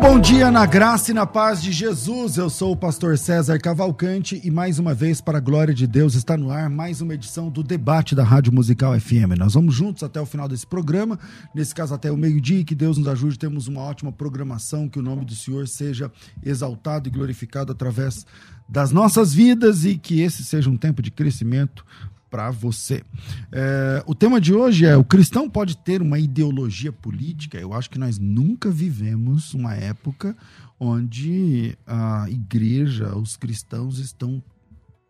Bom dia na graça e na paz de Jesus. Eu sou o pastor César Cavalcante e mais uma vez, para a glória de Deus, está no ar mais uma edição do debate da Rádio Musical FM. Nós vamos juntos até o final desse programa, nesse caso até o meio-dia, que Deus nos ajude. Temos uma ótima programação, que o nome do Senhor seja exaltado e glorificado através das nossas vidas e que esse seja um tempo de crescimento para você. É, o tema de hoje é: o cristão pode ter uma ideologia política? Eu acho que nós nunca vivemos uma época onde a igreja, os cristãos estão,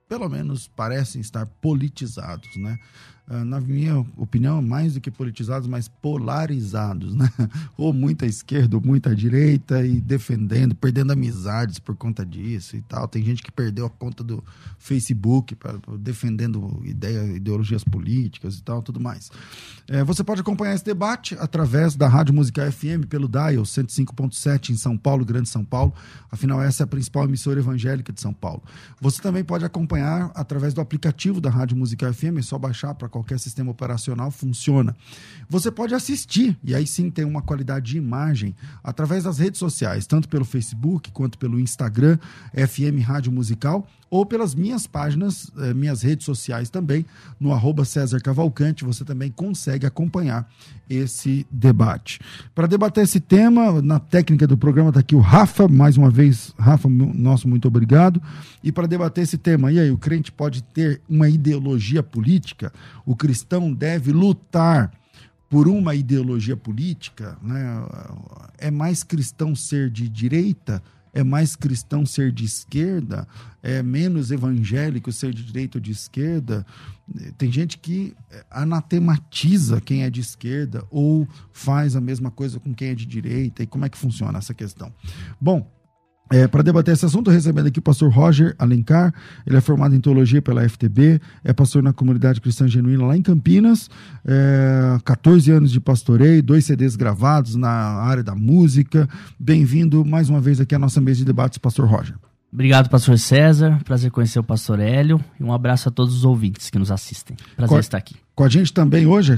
pelo menos parecem estar politizados, né? Ah, na minha opinião, mais do que politizados, mas polarizados, né? Ou muita esquerda ou muita direita e defendendo, perdendo amizades por conta disso e tal. Tem gente que perdeu a conta do Facebook pra, defendendo ideia, ideologias políticas e tal, tudo mais. É, você pode acompanhar esse debate através da Rádio Musical FM pelo Dial 105.7 em São Paulo, Grande São Paulo. Afinal, essa é a principal emissora evangélica de São Paulo. Você também pode acompanhar através do aplicativo da Rádio Musical FM, é só baixar para qualquer sistema operacional, funciona. Você pode assistir, e aí sim tem uma qualidade de imagem, através das redes sociais, tanto pelo Facebook quanto pelo Instagram, FM Rádio Musical, ou pelas minhas páginas, eh, minhas redes sociais também, no arroba César Cavalcante, você também consegue acompanhar esse debate. Para debater esse tema, na técnica do programa está aqui o Rafa, mais uma vez, Rafa, nosso muito obrigado. E para debater esse tema, e aí, o crente pode ter uma ideologia política? O cristão deve lutar por uma ideologia política? Né? É mais cristão ser de direita? É mais cristão ser de esquerda, é menos evangélico ser de direita ou de esquerda. Tem gente que anatematiza quem é de esquerda ou faz a mesma coisa com quem é de direita. E como é que funciona essa questão? Bom, é, para debater esse assunto, recebendo aqui o pastor Roger Alencar, ele é formado em teologia pela FTB, é pastor na comunidade cristã genuína lá em Campinas, é, 14 anos de pastoreio, dois CDs gravados na área da música. Bem-vindo mais uma vez aqui à nossa mesa de debates, pastor Roger. Obrigado, pastor César. Prazer conhecer o pastor Hélio e um abraço a todos os ouvintes que nos assistem. Prazer com, estar aqui. Com a gente também hoje,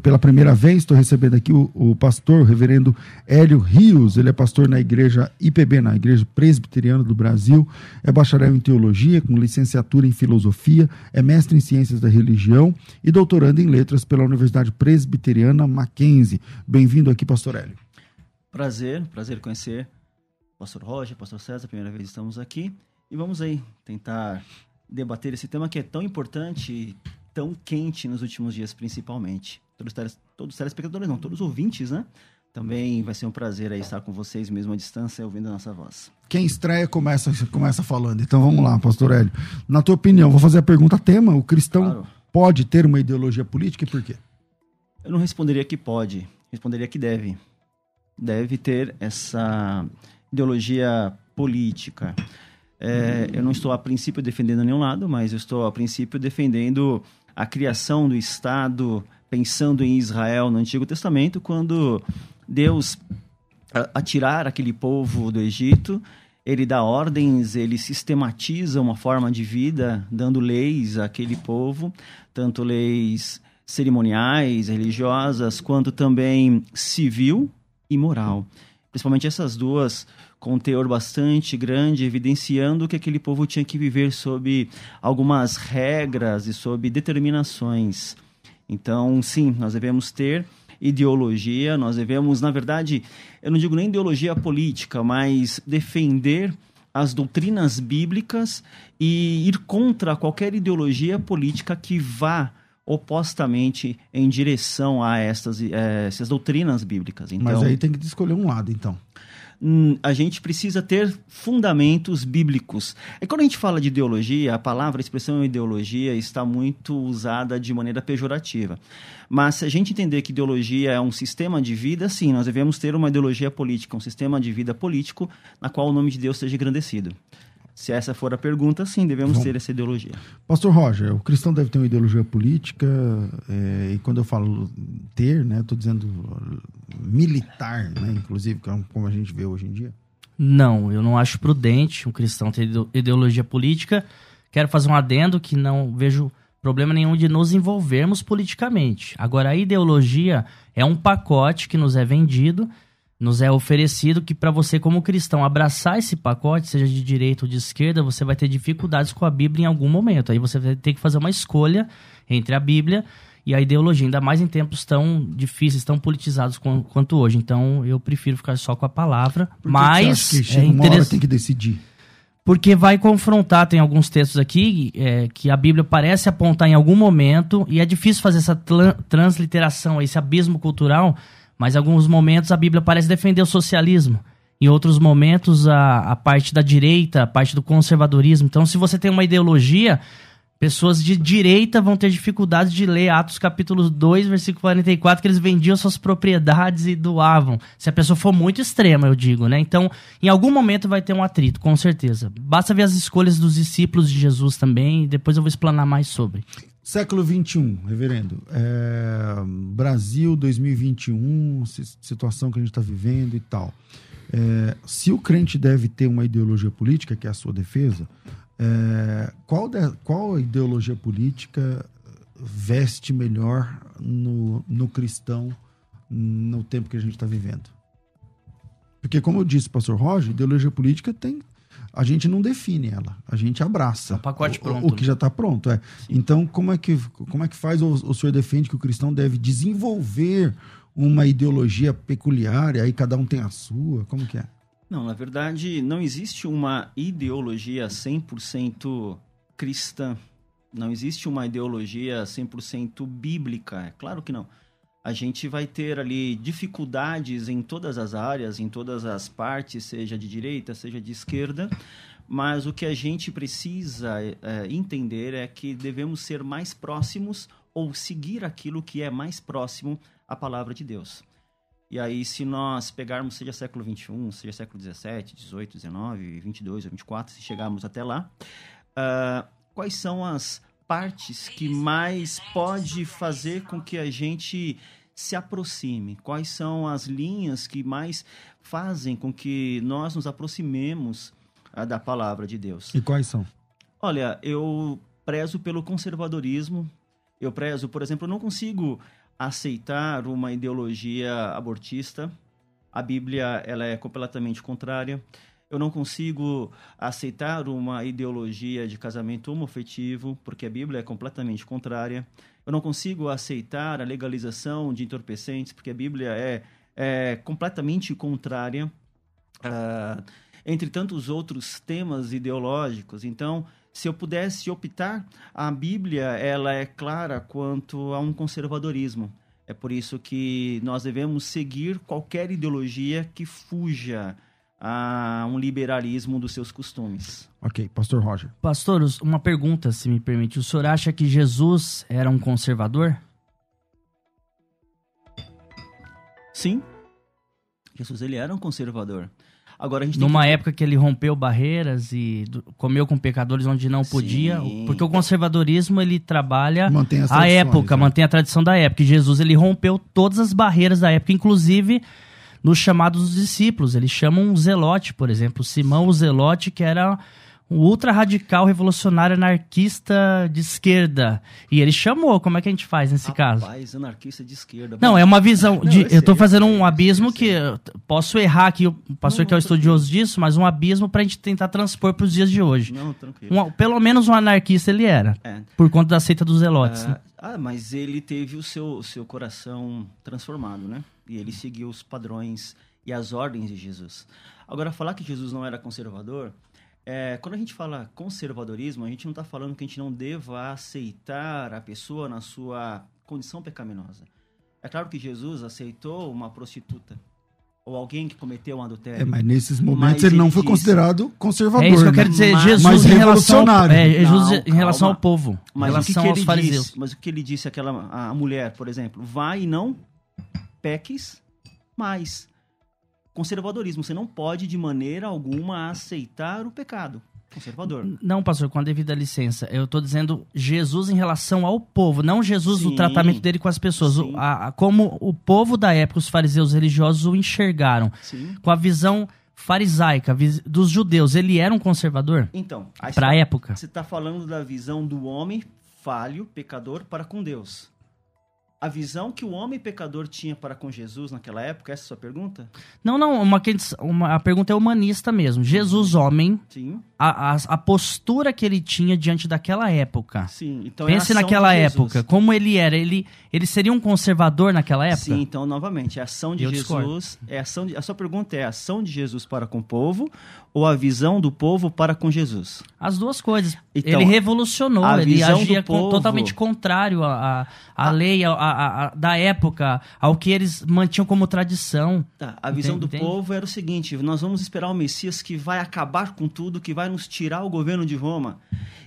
pela primeira vez, estou recebendo aqui o, o, pastor, o reverendo Hélio Rios. Ele é pastor na igreja IPB, na Igreja Presbiteriana do Brasil. É bacharel em teologia, com licenciatura em filosofia, é mestre em ciências da religião e doutorando em letras pela Universidade Presbiteriana Mackenzie. Bem-vindo aqui, pastor Hélio. Prazer, prazer conhecer pastor Roger, pastor César, primeira vez estamos aqui. E vamos aí tentar debater esse tema que é tão importante, tão quente nos últimos dias, principalmente. Todos, todos os telespectadores, não, todos os ouvintes, né? Também vai ser um prazer aí estar com vocês mesmo à distância, ouvindo a nossa voz. Quem estreia começa, começa falando. Então vamos lá, pastor Hélio. Na tua opinião, vou fazer a pergunta tema: o cristão claro. pode ter uma ideologia política e por quê? Eu não responderia que pode, responderia que deve. Deve ter essa ideologia política. É, eu não estou a princípio defendendo nenhum lado, mas eu estou a princípio defendendo a criação do Estado, pensando em Israel no Antigo Testamento, quando Deus, a, tirar aquele povo do Egito, ele dá ordens, ele sistematiza uma forma de vida, dando leis àquele povo, tanto leis cerimoniais, religiosas, quanto também civil e moral. Principalmente essas duas com um teor bastante grande, evidenciando que aquele povo tinha que viver sob algumas regras e sob determinações. Então, sim, nós devemos ter ideologia, nós devemos, na verdade, eu não digo nem ideologia política, mas defender as doutrinas bíblicas e ir contra qualquer ideologia política que vá opostamente em direção a estas, eh, essas doutrinas bíblicas. Então, mas aí tem que escolher um lado, então. hum, a gente precisa ter fundamentos bíblicos. É quando a gente fala de ideologia, a palavra, a expressão ideologia está muito usada de maneira pejorativa. Mas se a gente entender que ideologia é um sistema de vida, sim, nós devemos ter uma ideologia política, um sistema de vida político na qual o nome de Deus seja engrandecido. Se essa for a pergunta, sim, devemos ter essa ideologia. Pastor Roger, o cristão deve ter uma ideologia política, é, e quando eu falo ter, né, estou dizendo militar, né, inclusive, é como a gente vê hoje em dia. Não, eu não acho prudente um cristão ter ideologia política. Quero fazer um adendo que não vejo problema nenhum de nos envolvermos politicamente. Agora, a ideologia é um pacote que nos é vendido nos é oferecido que para você como cristão abraçar esse pacote, seja de direita ou de esquerda, você vai ter dificuldades com a Bíblia em algum momento. Aí você vai ter que fazer uma escolha entre a Bíblia e a ideologia, ainda mais em tempos tão difíceis, tão politizados quanto hoje. Então, eu prefiro ficar só com a palavra, Por que mas que acha que é interessante tem que decidir. Porque vai confrontar, tem alguns textos aqui é, que a Bíblia parece apontar em algum momento, e é difícil fazer essa transliteração, esse abismo cultural, mas em alguns momentos a Bíblia parece defender o socialismo. Em outros momentos, a, a parte da direita, a parte do conservadorismo. Então, se você tem uma ideologia, pessoas de direita vão ter dificuldade de ler Atos capítulo 2, versículo 44, que eles vendiam suas propriedades e doavam. Se a pessoa for muito extrema, eu digo, né? Então, em algum momento vai ter um atrito, com certeza. Basta ver as escolhas dos discípulos de Jesus também, e depois eu vou explanar mais sobre. Século XXI, reverendo. É, Brasil 2021, situação que a gente está vivendo e tal. É, se o crente deve ter uma ideologia política, que é a sua defesa, é, qual, de, qual ideologia política veste melhor no, no cristão no tempo que a gente está vivendo? Porque, como eu disse, pastor Roger, ideologia política tem a gente não define ela, a gente abraça. É um pacote pronto. O, o que né? já está pronto, é. Então, como é que, como é que faz o, o senhor defende que o cristão deve desenvolver uma ideologia peculiar, e aí cada um tem a sua? Como que é? Não, na verdade, não existe uma ideologia 100% cristã. Não existe uma ideologia 100% bíblica. É claro que não a gente vai ter ali dificuldades em todas as áreas, em todas as partes, seja de direita, seja de esquerda, mas o que a gente precisa é, entender é que devemos ser mais próximos ou seguir aquilo que é mais próximo à palavra de Deus. E aí, se nós pegarmos, seja século XXI, seja século XVII, XVIII, XIX, XXII ou XXIV, se chegarmos até lá, uh, quais são as partes que mais pode fazer com que a gente se aproxime? Quais são as linhas que mais fazem com que nós nos aproximemos ah, da palavra de Deus? E quais são? Olha, eu prezo pelo conservadorismo. Eu prezo, por exemplo, eu não consigo aceitar uma ideologia abortista. A Bíblia ela é completamente contrária. Eu não consigo aceitar uma ideologia de casamento homofetivo, porque a Bíblia é completamente contrária. Eu não consigo aceitar a legalização de entorpecentes, porque a Bíblia é, é completamente contrária. Uh, entre tantos outros temas ideológicos. Então, se eu pudesse optar, a Bíblia ela é clara quanto a um conservadorismo. É por isso que nós devemos seguir qualquer ideologia que fuja a um liberalismo dos seus costumes. Ok, Pastor Roger. Pastor, uma pergunta, se me permite. O senhor acha que Jesus era um conservador? Sim. Jesus ele era um conservador. Agora a gente Numa que... época que ele rompeu barreiras e comeu com pecadores onde não podia, Sim. porque o conservadorismo ele trabalha a época, né? mantém a tradição da época. E Jesus ele rompeu todas as barreiras da época, inclusive nos chamados dos discípulos. Eles chamam um zelote, por exemplo, Simão o Zelote, que era um ultra radical, revolucionário, anarquista de esquerda. E ele chamou, como é que a gente faz nesse Rapaz, caso? anarquista de esquerda. Não, é uma visão. De, não, eu, estou fazendo um abismo que. Posso errar aqui, o pastor não, que é o estudioso disso, mas um abismo para a gente tentar transpor para os dias de hoje. Não, tranquilo. Um, pelo menos um anarquista ele era. É. Por conta da seita dos zelotes. É, né? Ah, mas ele teve o seu, seu coração transformado, né? E ele seguiu os padrões e as ordens de Jesus. Agora, falar que Jesus não era conservador, é, quando a gente fala conservadorismo, a gente não está falando que a gente não deva aceitar a pessoa na sua condição pecaminosa. É claro que Jesus aceitou uma prostituta. ou alguém que cometeu um adultério. É, mas nesses momentos Mas ele não foi disse- considerado conservador. É isso que eu né? quero dizer. Mas- Jesus mas em relação, é, Jesus Não, em relação ao povo, em Mas o que, relação que aos ele fariseus. disse? Mas o que ele disse aquela a a mulher, por exemplo, vai e não peques mais. Conservadorismo, você não pode de maneira alguma aceitar o pecado. Conservador. Não, pastor, com a devida licença. Eu tô dizendo Jesus em relação ao povo, não Jesus o Sim. tratamento dele com as pessoas. O- a- a- como o povo da época, os fariseus religiosos, o enxergaram. Sim. Com a visão farisaica dos judeus, ele era um conservador? Então, aí Pra você- época. Você está falando da visão do homem falho, pecador, para com Deus. A visão que o homem pecador tinha para com Jesus naquela época, essa é a sua pergunta? Não, não, uma, uma- a pergunta é humanista mesmo. Jesus, homem, Sim. A, a, a postura que ele tinha diante daquela época. Sim. Então é a Pense ação naquela época, como ele era. Ele, ele seria um conservador naquela época? Sim, então, novamente, a ação de Eu discordo. Jesus. É a, ação de, a sua pergunta é a ação de Jesus para com o povo ou a visão do povo para com Jesus? As duas coisas. Então, ele revolucionou, a ele agia povo- totalmente contrário à, à, lei à- à- à- da época, ao que eles mantinham como tradição. Tá, a visão Entende- do entende? povo era o seguinte: nós vamos esperar o Messias que vai acabar com tudo, que vai nos tirar o governo de Roma.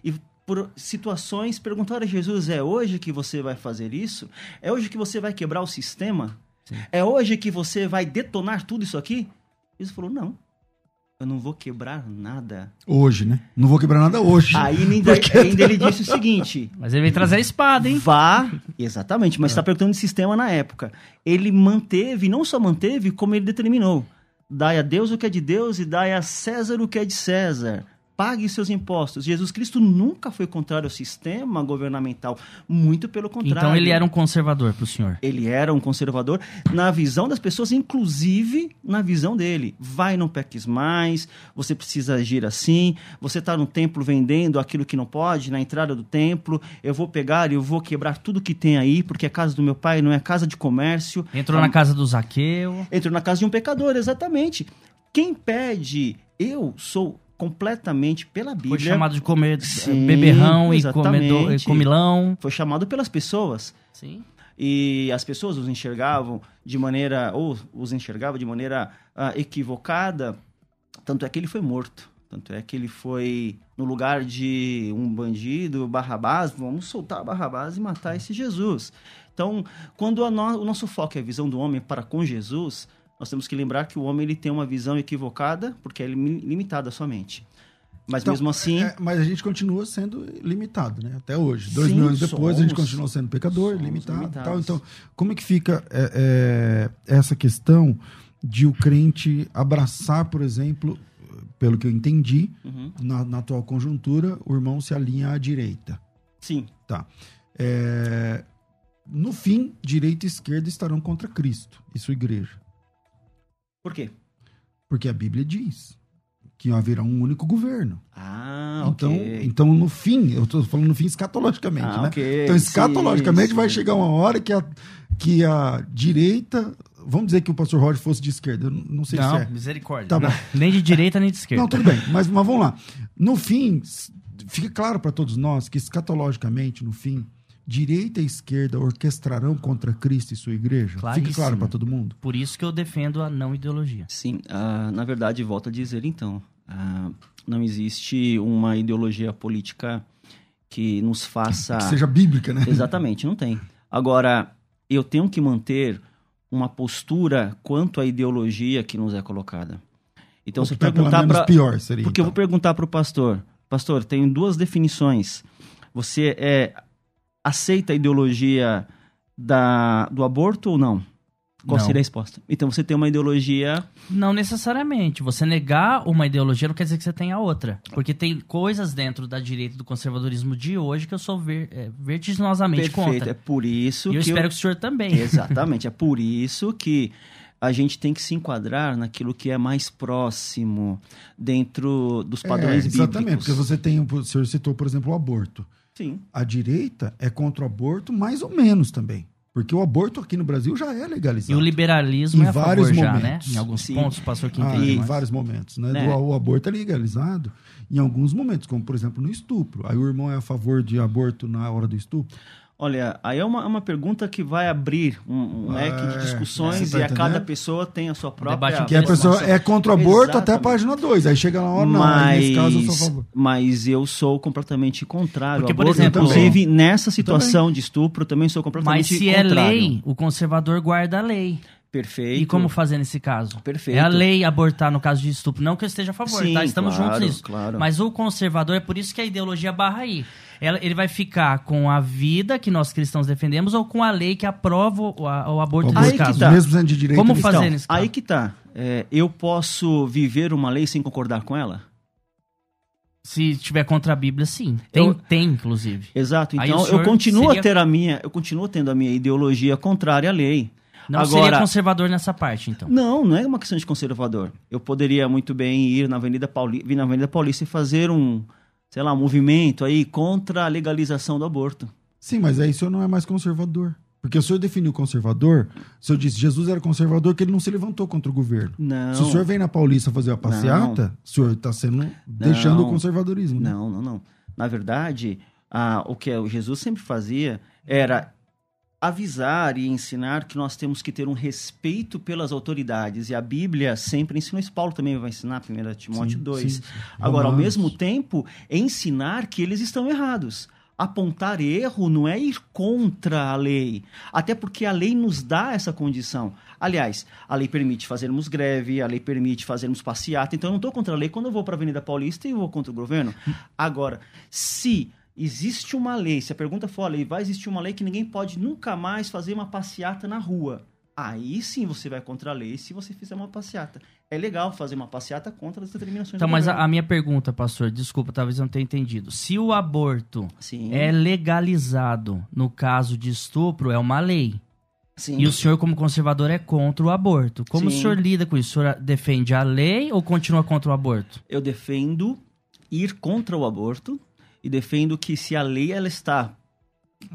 E por situações perguntaram a Jesus: é hoje que você vai fazer isso? É hoje que você vai quebrar o sistema? É hoje que você vai detonar tudo isso aqui? Jesus falou: não. Eu não vou quebrar nada. Hoje, né? Não vou quebrar nada hoje. Aí ainda, ainda ele disse o seguinte: Mas ele veio trazer a espada, hein? Vá. Exatamente, mas está perguntando de sistema na época. Ele manteve, não só manteve, como ele determinou. Dai a Deus o que é de Deus e dai a César o que é de César. Pague seus impostos. Jesus Cristo nunca foi contrário ao sistema governamental. Muito pelo contrário. Então ele era um conservador pro senhor. Ele era um conservador na visão das pessoas, inclusive na visão dele. Vai, não peques mais, você precisa agir assim, você está no templo vendendo aquilo que não pode, na entrada do templo, eu vou pegar e eu vou quebrar tudo que tem aí, porque é casa do meu pai, não é casa de comércio. Entrou na casa do Zaqueu. Entrou na casa de um pecador, exatamente. Quem pede, eu sou completamente pela Foi Bíblia. chamado de comer Sim, beberrão e comedor, e comilão. Foi chamado pelas pessoas. Sim. e as pessoas os enxergavam de maneira ou os enxergavam de maneira ah, equivocada tanto é que ele foi morto tanto é que ele foi no lugar de um bandido Barrabás vamos soltar Barrabás e matar esse Jesus então quando a no- o nosso foco é a visão do homem para com Jesus nós temos que lembrar que o homem ele tem uma visão equivocada porque é limi- limitada somente mas Então, mesmo assim É, mas a gente continua sendo limitado, né? Até hoje. Dois Sim, mil anos depois, a gente somos. continua sendo pecador, Somos limitado e tal. Então, como é que fica é, é, essa questão de o crente abraçar, por exemplo, pelo que eu entendi, Uhum. na, na atual conjuntura, o irmão se alinha à direita. sim Tá. É, no fim, direita e esquerda estarão contra Cristo e sua igreja. Por quê Porque a Bíblia diz que haverá um único governo. ah Então, ok. então, no fim, eu estou falando no fim escatologicamente, Ah, né? ok. Então, escatologicamente, Sim, vai sim. chegar uma hora que a, que a direita. Vamos dizer que o pastor Roger fosse de esquerda. Eu não não sei Não, se é. misericórdia. Tá bom. Nem de direita nem de esquerda. Não, tudo bem. Mas, mas vamos lá. No fim, fica claro para todos nós que escatologicamente, no fim, direita e esquerda orquestrarão contra Cristo e sua igreja. Fica Claríssimo. claro para todo mundo. Por isso que eu defendo a não ideologia. Sim, ah, na verdade, volto a dizer então, ah, não existe uma ideologia política que nos faça. Que seja bíblica, né? Exatamente, não tem. Agora, eu tenho que manter uma postura quanto à ideologia que nos é colocada. Então, se eu perguntar para. pior seria. Porque eu então. vou perguntar para o pastor: Pastor, tenho duas definições. Você é, aceita a ideologia da, do aborto ou não? Qual Não. seria a resposta? Então você tem uma ideologia Não necessariamente. Você negar uma ideologia não quer dizer que você tenha outra. Porque tem coisas dentro da direita do conservadorismo de hoje que eu sou ver, é, vertiginosamente perfeita. contra. É por isso E eu que espero que o senhor também. Exatamente. É por isso que a gente tem que se enquadrar naquilo que é mais próximo dentro dos padrões é, exatamente, bíblicos. porque você tem, o senhor citou, por exemplo, o aborto. Sim. A direita é contra o aborto mais ou menos também. Porque o aborto aqui no Brasil já é legalizado. E o liberalismo Em é a vários favor já, né? momentos. Em alguns Sim. pontos, o pastor que Ah, em vários momentos, né? Né? Do- o aborto é legalizado em alguns momentos, como por exemplo no estupro. Aí o irmão é a favor de aborto na hora do estupro. Olha, aí é uma, uma pergunta que vai abrir um, um leque É, de discussões você tá e a cada pessoa tem a sua própria. debate Que a pessoa é contra o aborto até a Exatamente. página 2. Aí chega na hora, não. aí nesse caso eu sou a Mas, favor. mas eu sou completamente contrário Porque, por exemplo- Inclusive, nessa situação de estupro, eu também sou Mas completamente se é contrário. lei, o conservador guarda a lei. Perfeito. E como fazer nesse caso? Perfeito. É a lei abortar no caso de estupro. Não que eu esteja a favor, Sim, tá? Estamos claro, juntos nisso. claro. Mas o conservador, é por isso que a ideologia barra aí. Ela- ele vai ficar com a vida que nós cristãos defendemos ou com a lei que aprova o, a- o aborto Aí nesse que caso. tá. Mesmo sendo de direito. Como fazer Então, nesse caso? aí que tá. É, eu posso viver uma lei sem concordar com ela? Se tiver contra a Bíblia, sim. Tem, Eu- tem inclusive. Exato. Então eu continuo seria- a ter a minha, eu continuo tendo a minha ideologia contrária à lei. Não Agora, seria conservador nessa parte, então. Não, não é uma questão de conservador. Eu poderia muito bem ir na Avenida Paulista, vir na Avenida Paulista e fazer um, sei lá, um movimento aí contra a legalização do aborto. Sim, mas aí o senhor não é mais conservador. Porque o senhor definiu conservador, o senhor disse Jesus era conservador porque ele não se levantou contra o governo. Não. Se o senhor vem na Paulista fazer a passeata, o senhor está sendo deixando o conservadorismo. né? Não, não, não. Na verdade, ah, o que o Jesus sempre fazia era avisar e ensinar que nós temos que ter um respeito pelas autoridades. E a Bíblia sempre ensinou isso. Paulo também vai ensinar, 1 Timóteo Sim, 2. sim, sim. Agora, ao mesmo tempo, ensinar que eles estão errados. Apontar erro não é ir contra a lei. Até porque a lei nos dá essa condição. Aliás, a lei permite fazermos greve, a lei permite fazermos passeata. Então, eu não estou contra a lei quando eu vou para a Avenida Paulista e vou contra o governo. Agora, se existe uma lei, se a pergunta for a lei, vai existir uma lei que ninguém pode nunca mais fazer uma passeata na rua. Aí sim você vai contra a lei se você fizer uma passeata. É legal fazer uma passeata contra as determinações Então, mas a, a minha pergunta, pastor, desculpa, talvez eu não tenha entendido. Se o aborto Sim. é legalizado no caso de estupro, é uma lei. Sim. E o senhor, como conservador, é contra o aborto. Como Sim. o senhor lida com isso? O senhor defende a lei ou continua contra o aborto? Eu defendo ir contra o aborto e defendo que se a lei ela está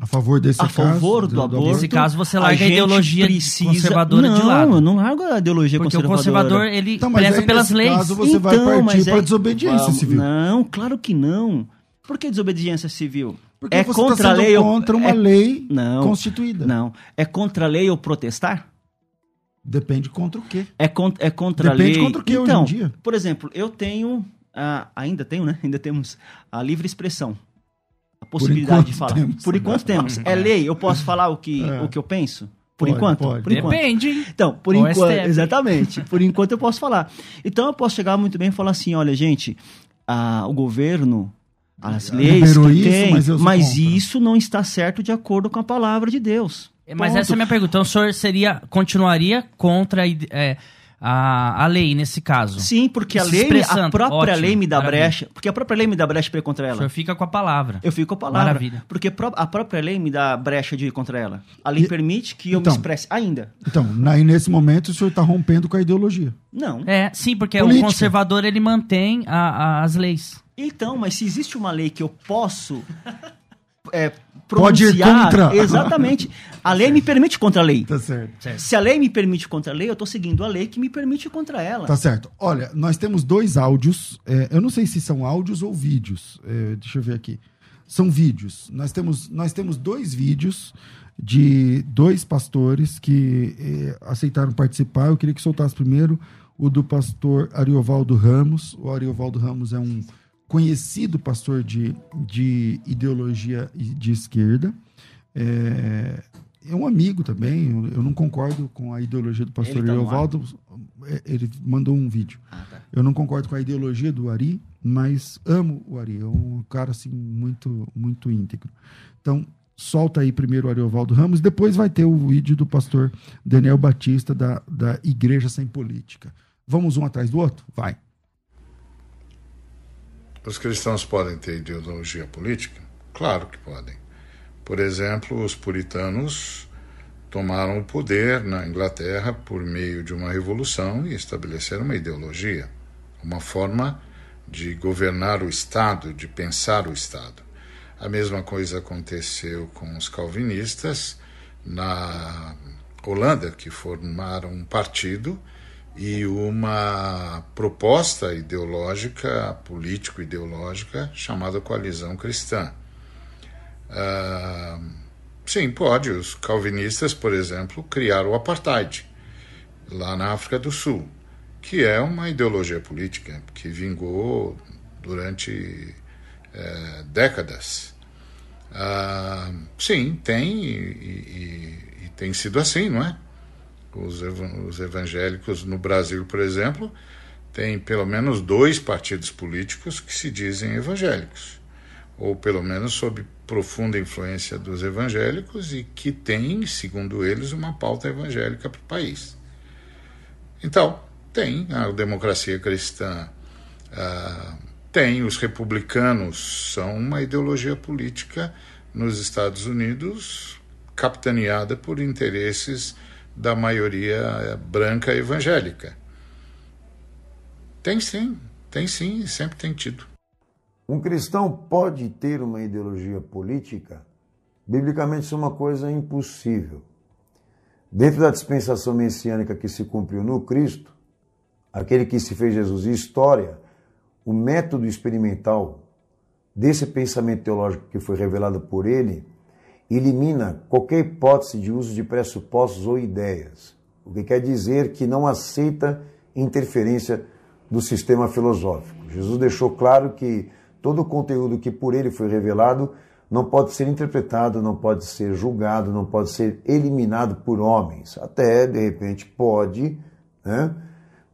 A favor desse A caso, favor do aborto, Nesse caso, você larga a, gente ideologia precisa- conservadora não, de lado. eu não largo a ideologia Porque o conservadora. conservador, ele Então, preza pelas leis. caso, você vai partir mas pra desobediência civil. Não, claro que não. Por que desobediência civil? Porque é você contra está a lei ou- contra uma é- lei Não. constituída. Não. É contra a lei ou protestar? Depende contra o quê? É, con é contra Depende a lei. contra o que hoje então, em dia? Por exemplo, eu tenho. Ah, ainda tenho, né? Ainda temos a livre expressão. A possibilidade de enquanto falar. temos. Por enquanto temos. É lei, eu posso falar o que, É. o que eu penso? Por Pode, enquanto? pode. Por enquanto. Depende. Então, por enquanto, STF. exatamente. Por enquanto eu posso falar. Então eu posso chegar muito bem e falar assim, olha, gente, ah, o governo, as leis que isso, tem, mas mas isso não está certo de acordo com a palavra de Deus. Mas Ponto. essa é a minha pergunta. Então o senhor seria, continuaria contra é, a, a lei nesse caso? Sim, porque a lei, a própria Ótimo, lei me dá maravilha. brecha, porque a própria lei me dá brecha para ir contra O ela. senhor fica com a palavra. Eu fico com a palavra. Maravilha. Porque a própria lei me dá brecha de ir contra ela. A lei E- permite que eu então- me expresse ainda. Então, aí nesse momento o senhor está rompendo com a ideologia. Não. É, sim, porque Política. o conservador ele mantém a- a- as leis. Então, mas se existe uma lei que eu posso é, Pode ir contra. Exatamente. A lei me permite contra a lei. Tá certo. Se a lei me permite contra a lei, eu estou seguindo a lei que me permite contra ela. Tá certo. Olha, nós temos dois áudios. é, eu não sei se são áudios ou vídeos. é, deixa eu ver aqui. São vídeos. Nós temos, nós temos dois vídeos de dois pastores que é, aceitaram participar. Eu queria que soltasse primeiro o do pastor Ariovaldo Ramos. O Ariovaldo Ramos é um conhecido pastor de, de ideologia de esquerda. É, é um amigo também. Eu, eu não concordo com a ideologia do pastor Ele tá. É, Ele mandou um vídeo. Ah, tá. Eu não concordo com a ideologia do Ari, mas amo o Ari. É um cara assim muito muito íntegro. Então, solta aí primeiro o Ariovaldo Ramos, depois vai ter o vídeo do pastor Daniel Batista da, da Igreja Sem Política. Vamos um atrás do outro? Vai. Os cristãos podem ter ideologia política? Claro que podem. Por exemplo, os puritanos tomaram o poder na Inglaterra por meio de uma revolução e estabeleceram uma ideologia, uma forma de governar o Estado, de pensar o Estado. A mesma coisa aconteceu com os calvinistas na Holanda, que formaram um partido e uma proposta ideológica, político-ideológica, chamada Coalizão Cristã. Ah, sim, pode. Os calvinistas, por exemplo, criaram o apartheid lá na África do Sul, que é uma ideologia política que vingou durante é, décadas. Ah, sim, tem e, e, e, tem sido assim, não é? Os, os evangélicos no Brasil, por exemplo, tem pelo menos dois partidos políticos que se dizem evangélicos, ou pelo menos sob profunda influência dos evangélicos e que têm, segundo eles, uma pauta evangélica para o país. Então, tem a democracia cristã, uh, tem os republicanos, são uma ideologia política nos Estados Unidos capitaneada por interesses da maioria branca evangélica. Tem sim, tem sim, sempre tem tido. Um cristão pode ter uma ideologia política? Biblicamente, isso é uma coisa impossível. Dentro da dispensação messiânica que se cumpriu no Cristo, aquele que se fez Jesus e história, o método experimental desse pensamento teológico que foi revelado por ele elimina qualquer hipótese de uso de pressupostos ou ideias, o que quer dizer que não aceita interferência do sistema filosófico. Jesus deixou claro que todo o conteúdo que por ele foi revelado não pode ser interpretado, não pode ser julgado, não pode ser eliminado por homens. Até, de repente, pode, né?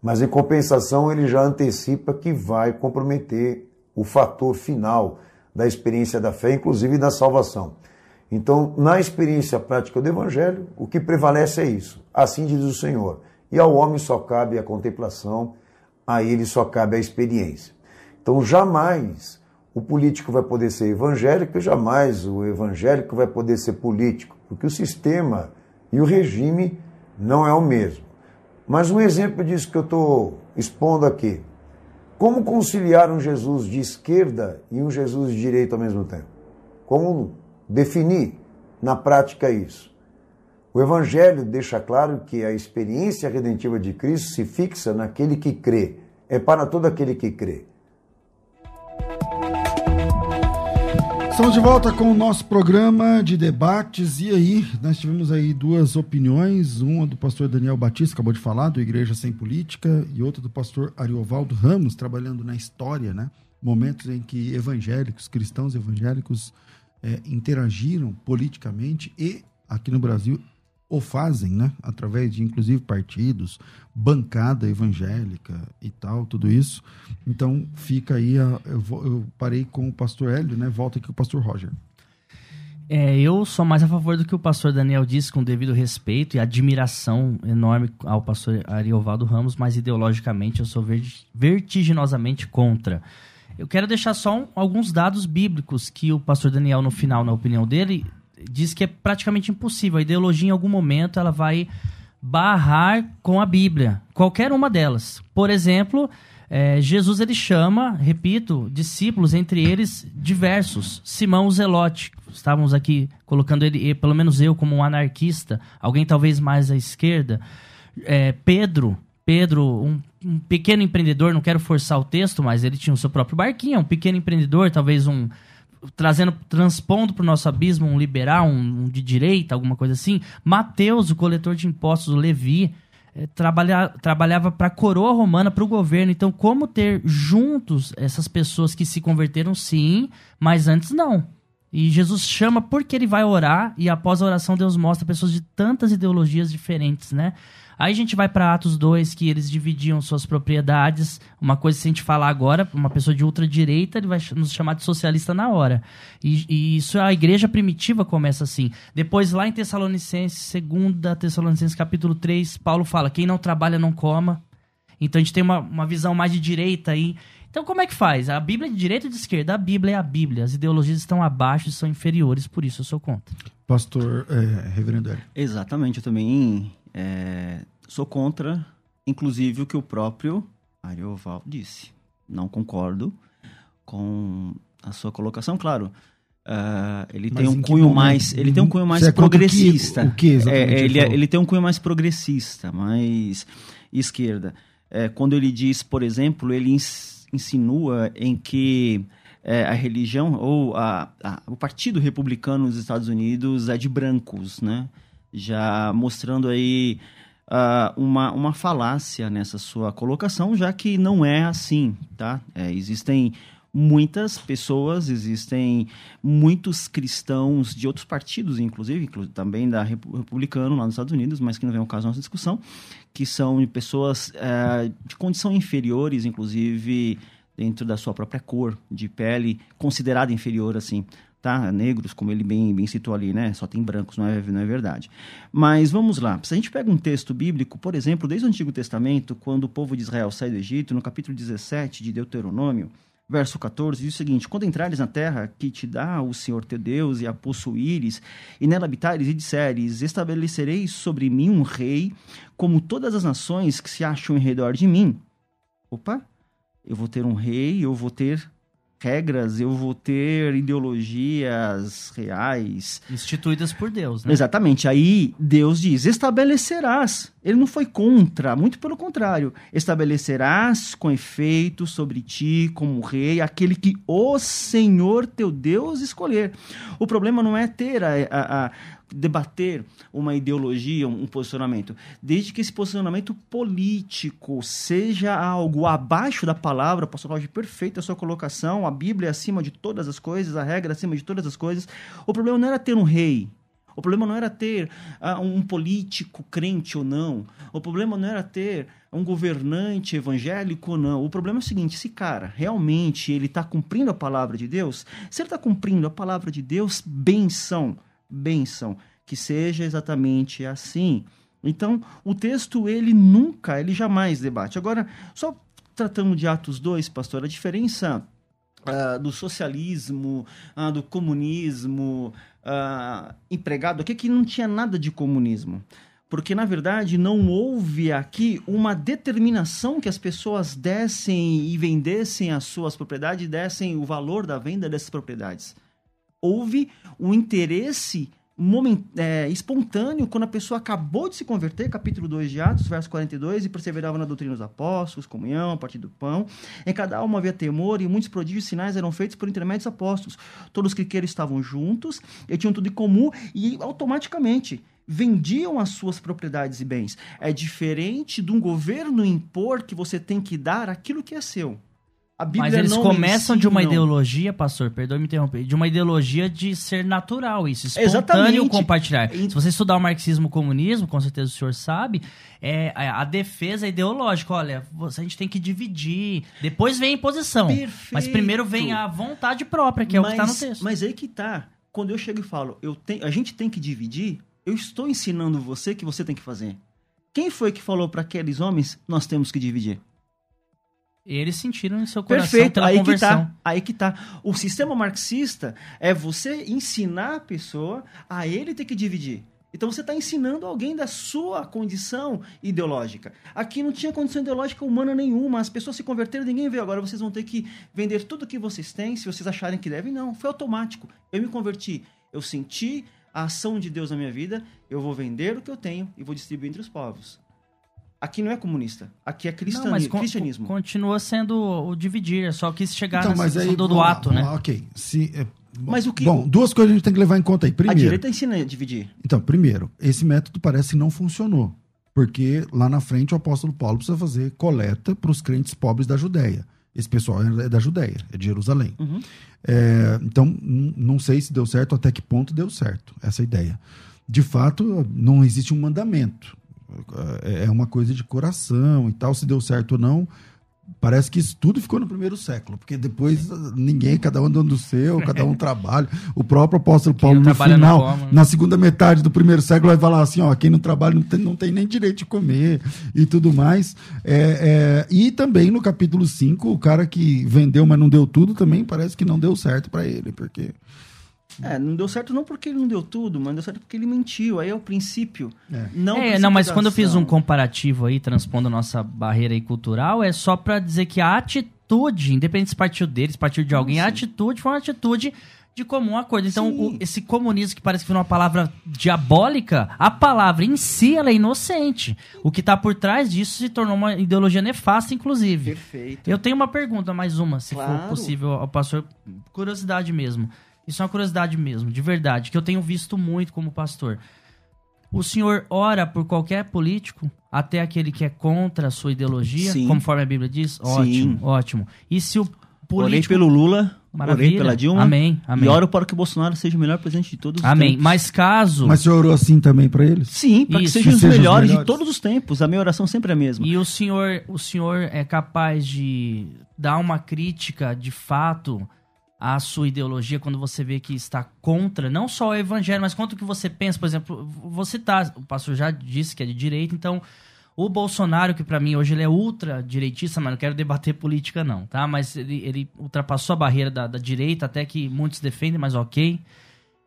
mas em compensação ele já antecipa que vai comprometer o fator final da experiência da fé, inclusive da salvação. Então, na experiência prática do Evangelho, o que prevalece é isso. Assim diz o Senhor. E ao homem só cabe a contemplação, a ele só cabe a experiência. Então, jamais o político vai poder ser evangélico, jamais o evangélico vai poder ser político, porque o sistema e o regime não é o mesmo. Mas um exemplo disso que eu estou expondo aqui. Como conciliar um Jesus de esquerda e um Jesus de direita ao mesmo tempo? Como definir na prática isso? O Evangelho deixa claro que a experiência redentiva de Cristo se fixa naquele que crê. É para todo aquele que crê. Estamos de volta com o nosso programa de debates e aí nós tivemos aí duas opiniões, uma do pastor Daniel Batista, acabou de falar, do Igreja Sem Política, e outra do pastor Ariovaldo Ramos, trabalhando na história, né? Momentos em que evangélicos, cristãos evangélicos é, interagiram politicamente e aqui no Brasil o fazem, né? Através de inclusive partidos, bancada evangélica e tal, tudo isso. Então fica aí, a, eu, vou, eu, parei com o pastor Hélio, né? Volta aqui com o pastor Roger. É, eu sou mais a favor do que o pastor Daniel disse, com devido respeito e admiração enorme ao pastor Ariovaldo Ramos, mas ideologicamente eu sou vertiginosamente contra. Eu quero deixar só um, alguns dados bíblicos que o pastor Daniel, no final, na opinião dele, diz que é praticamente impossível. A ideologia, em algum momento, ela vai barrar com a Bíblia, qualquer uma delas. Por exemplo, é, Jesus ele chama, repito, discípulos, entre eles diversos. Simão o Zelote, estávamos aqui colocando ele, pelo menos eu, como um anarquista, alguém talvez mais à esquerda. É, Pedro, Pedro, um, um, pequeno empreendedor, não quero forçar o texto, mas ele tinha o seu próprio barquinho, um pequeno empreendedor, talvez um trazendo, transpondo para o nosso abismo um liberal, um, um, de direita, alguma coisa assim. Mateus, o coletor de impostos, o Levi, é, trabalha, trabalhava para a coroa romana, para o governo. Então, como ter juntos essas pessoas que se converteram, sim, mas antes não. E Jesus chama porque ele vai orar e após a oração Deus mostra pessoas de tantas ideologias diferentes, né? Aí a gente vai para Atos 2, que eles dividiam suas propriedades. Uma coisa, se a gente falar agora, uma pessoa de ultradireita, ele vai nos chamar de socialista na hora. E, e isso a igreja primitiva começa assim. Depois, lá em Tessalonicenses, segunda Tessalonicenses capítulo 3, Paulo fala: quem não trabalha não coma. Então a gente tem uma, uma visão mais de direita aí. Então como é que faz? A Bíblia é de direita ou de esquerda? A Bíblia é a Bíblia. As ideologias estão abaixo e são inferiores, por isso eu sou contra. Pastor é, Reverendo Hélio. Exatamente, eu também é, sou contra, inclusive, o que o próprio Arioval disse. Não concordo com a sua colocação, claro. Uh, ele tem um cunho mais ele tem um cunho mais progressista o que, o que é, ele, é, ele tem um cunho mais progressista mais esquerda é, quando ele diz por exemplo ele insinua em que é, a religião ou a, a, o Partido Republicano nos Estados Unidos é de brancos, né? Já mostrando aí uh, uma, uma falácia nessa sua colocação, já que não é assim, tá? É, existem muitas pessoas, existem muitos cristãos de outros partidos, inclusive, inclusive também da republicano lá nos Estados Unidos, mas que não vem ao caso da nossa discussão, que são pessoas uh, de condição inferiores, inclusive dentro da sua própria cor de pele, considerada inferior assim tá? Negros, como ele bem, bem citou ali, né? Só tem brancos, não é, não é verdade. Mas vamos lá. Se a gente pega um texto bíblico, por exemplo, desde o Antigo Testamento, quando o povo de Israel sai do Egito, no capítulo 17 de Deuteronômio, verso 14, diz o seguinte: Quando entrares na terra que te dá o Senhor teu Deus e a possuíres, e nela habitares e disseres: Estabelecerei sobre mim um rei, como todas as nações que se acham em redor de mim. Opa, eu vou ter um rei, eu vou ter regras, eu vou ter ideologias reais. Instituídas por Deus, né? Exatamente. Aí Deus diz: estabelecerás. Ele não foi contra, muito pelo contrário. Estabelecerás com efeito sobre ti, como rei, aquele que o Senhor teu Deus escolher. O problema não é ter a, a, a debater uma ideologia, um posicionamento, desde que esse posicionamento político seja algo abaixo da palavra, pastor Roger, perfeita a sua colocação, a Bíblia é acima de todas as coisas, a regra é acima de todas as coisas. O problema não era ter um rei, o problema não era ter uh, um político crente ou não. O problema não era ter um governante evangélico ou não. O problema é o seguinte: esse cara realmente ele está cumprindo a palavra de Deus? Se ele está cumprindo a palavra de Deus, benção bênção. Que seja exatamente assim. Então, o texto, ele nunca, ele jamais debate. Agora, só tratando de Atos 2, pastor, a diferença uh, do socialismo, uh, do comunismo uh, empregado aqui que não tinha nada de comunismo. Porque, na verdade, não houve aqui uma determinação que as pessoas dessem e vendessem as suas propriedades, dessem o valor da venda dessas propriedades houve um interesse moment, é, espontâneo quando a pessoa acabou de se converter, capítulo 2 de Atos, verso 42, e perseverava na doutrina dos apóstolos, comunhão, a partir do pão. Em cada alma havia temor, e muitos prodígios e sinais eram feitos por intermédio dos apóstolos. Todos os que queriam estavam juntos, e tinham tudo em comum, e automaticamente vendiam as suas propriedades e bens. É diferente de um governo impor que você tem que dar aquilo que é seu. Mas eles começam de uma ideologia, pastor, perdoe me interromper, de uma ideologia de ser natural isso, espontâneo Exatamente. compartilhar. Se você estudar o marxismo comunismo, com certeza o senhor sabe, é a defesa é ideológica. Olha, a gente tem que dividir, depois vem a imposição. Perfeito. Mas primeiro vem a vontade própria, que é mas, o que está no texto. Mas aí que tá. Quando eu chego e falo, eu tenho, a gente tem que dividir, eu estou ensinando você que você tem que fazer. Quem foi que falou para aqueles homens, nós temos que dividir? Eles sentiram em seu coração Perfeito, pela aí conversão. que tá. Aí que tá. O sistema marxista é você ensinar a pessoa a ele ter que dividir. Então você está ensinando alguém da sua condição ideológica. Aqui não tinha condição ideológica humana nenhuma. As pessoas se converteram, ninguém veio. Agora vocês vão ter que vender tudo que vocês têm, se vocês acharem que devem. Não, foi automático. Eu me converti. Eu senti a ação de Deus na minha vida. Eu vou vender o que eu tenho e vou distribuir entre os povos. Aqui não é comunista. Aqui é cristani, não, cristianismo. Continua sendo o dividir, é só quis chegar então, na aí, do, do ato, né? ok. Se, é, bom, mas o que... Bom, duas coisas a gente tem que levar em conta aí. Primeiro, a direita ensina a dividir. Então, primeiro, esse método parece que não funcionou. Porque lá na frente o apóstolo Paulo precisa fazer coleta para os crentes pobres da Judéia. Esse pessoal é da Judéia, é de Jerusalém. Uhum. É, então, não sei se deu certo, até que ponto deu certo essa ideia. De fato, não existe um mandamento. É, é uma coisa de coração e tal, se deu certo ou não. Parece que isso tudo ficou no primeiro século, porque depois ninguém, cada um dando o seu, cada um trabalha. O próprio apóstolo Paulo, no final, na segunda metade do primeiro século, vai falar assim: ó, quem não trabalha não tem, não tem nem direito de comer e tudo mais. É, é, e também no capítulo 5, o cara que vendeu, mas não deu tudo, também parece que não deu certo para ele, porque é, não deu certo não porque ele não deu tudo, mas deu certo porque ele mentiu. Aí é o princípio. É. Não, é, não mas quando eu fiz um comparativo aí, transpondo a nossa barreira aí cultural, é só para dizer que a atitude, independente se partiu deles, partiu de alguém, a atitude foi uma atitude de comum acordo. Então, o, esse comunismo que parece que foi uma palavra diabólica, a palavra em si ela é inocente. O que está por trás disso se tornou uma ideologia nefasta, inclusive. Perfeito. Eu tenho uma pergunta, mais uma, se Claro. for possível, ao pastor. Curiosidade mesmo. Isso é uma curiosidade mesmo, de verdade, que eu tenho visto muito como pastor. O senhor ora por qualquer político, até aquele que é contra a sua ideologia, Sim. conforme a Bíblia diz? Ótimo, ótimo. E se o Orei político. pelo Lula, Maravilha. orei pela Dilma. Amém, amém. E oro para que o Bolsonaro seja o melhor presidente de todos os Amém. tempos. Mas caso. Mas você orou assim também para eles? Sim, para que sejam Que os sejam os melhores, melhores. de todos os tempos. A minha oração sempre é a mesma. E o senhor, o senhor é capaz de dar uma crítica de fato à sua ideologia quando você vê que está contra, não só o evangelho, mas contra o que você pensa. Por exemplo, você tá, o pastor já disse que é de direita, então o Bolsonaro, que pra mim hoje ele é ultra direitista, mas não quero debater política não, tá? Mas ele, ele ultrapassou a barreira da, da direita, até que muitos defendem, mas ok.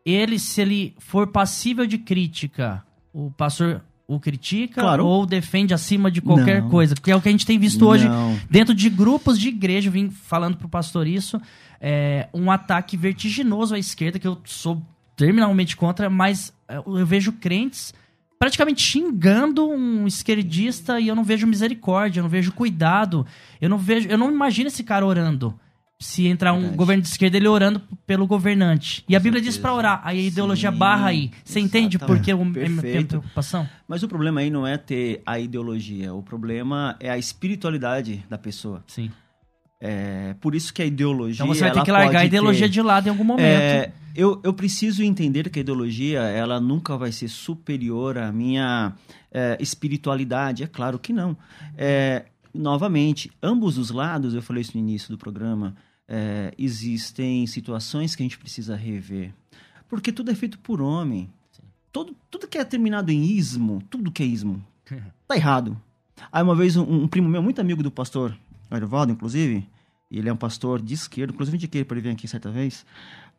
Ele, se ele for passível de crítica, o pastor o critica Claro. ou defende acima de qualquer Não. coisa, que é o que a gente tem visto hoje Não. dentro de grupos de igreja, eu vim falando pro pastor isso, é, um ataque vertiginoso à esquerda, que eu sou terminalmente contra, mas é, eu vejo crentes praticamente xingando um esquerdista e eu não vejo misericórdia, eu não vejo cuidado, eu não vejo, eu não imagino esse cara orando. Se entrar um Verdade. governo de esquerda, ele orando pelo governante. E a Bíblia diz certeza. pra orar. Aí a ideologia Sim, barra aí. Você entende por que a minha preocupação? Mas o problema aí não é ter a ideologia. O problema é a espiritualidade da pessoa. Sim. É por isso que a ideologia. Então você vai ter que largar a ideologia ter- de lado em algum momento. É, eu, eu preciso entender que a ideologia ela nunca vai ser superior à minha é, espiritualidade. É claro que não. É, novamente, ambos os lados, eu falei isso no início do programa, é, existem situações que a gente precisa rever. Porque tudo é feito por homem. Todo, tudo que é terminado em ismo, tudo que é ismo, tá errado. Aí uma vez um, um primo meu, muito amigo do pastor Arvaldo, inclusive, e ele é um pastor de esquerda, inclusive indiquei para ele vir aqui certa vez,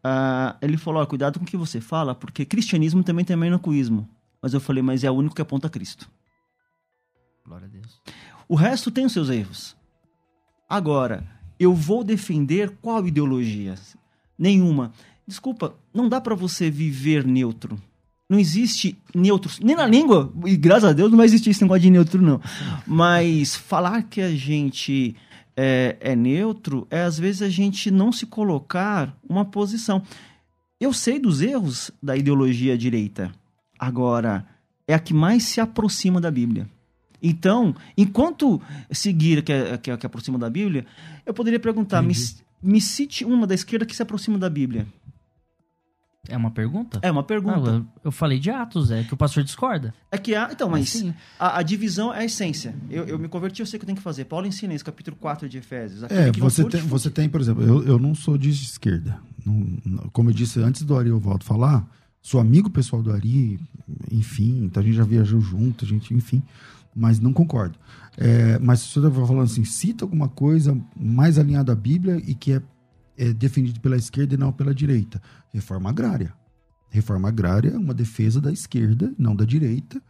ah, ele falou, ó, cuidado com o que você fala, porque cristianismo também tem menocuísmo. Mas eu falei, mas é o único que aponta a Cristo. Glória a Deus. O resto tem os seus erros. Agora, eu vou defender qual ideologia? Nenhuma. Desculpa, não dá pra você viver neutro. Não existe neutro. Nem na língua, e graças a Deus não vai existir esse negócio de neutro, não. Mas falar que a gente é, é neutro é às vezes a gente não se colocar uma posição. Eu sei dos erros da ideologia direita. Agora, é a que mais se aproxima da Bíblia. Então, enquanto seguir que é, que é, que aproxima da Bíblia, eu poderia perguntar: me, me cite uma da esquerda que se aproxima da Bíblia. É uma pergunta? É uma Ah, pergunta. eu, eu falei de Atos, é que o pastor discorda. É que há. Então, mas a, a divisão é a essência. Eu, eu me converti, eu sei o que eu tenho que fazer. Paulo ensina isso, capítulo 4 de Efésios. É, você tem, você tem, por exemplo, eu, eu não sou de esquerda. Não- não- como eu disse antes do Ari e o Valdo falar, sou amigo pessoal do Ari, enfim, então a gente já viajou junto, a gente, enfim, mas não concordo. É, mas se você está falando assim, cita alguma coisa mais alinhada à Bíblia e que é, é defendido pela esquerda e não pela direita. Reforma agrária. Reforma agrária é uma defesa da esquerda, não da direita.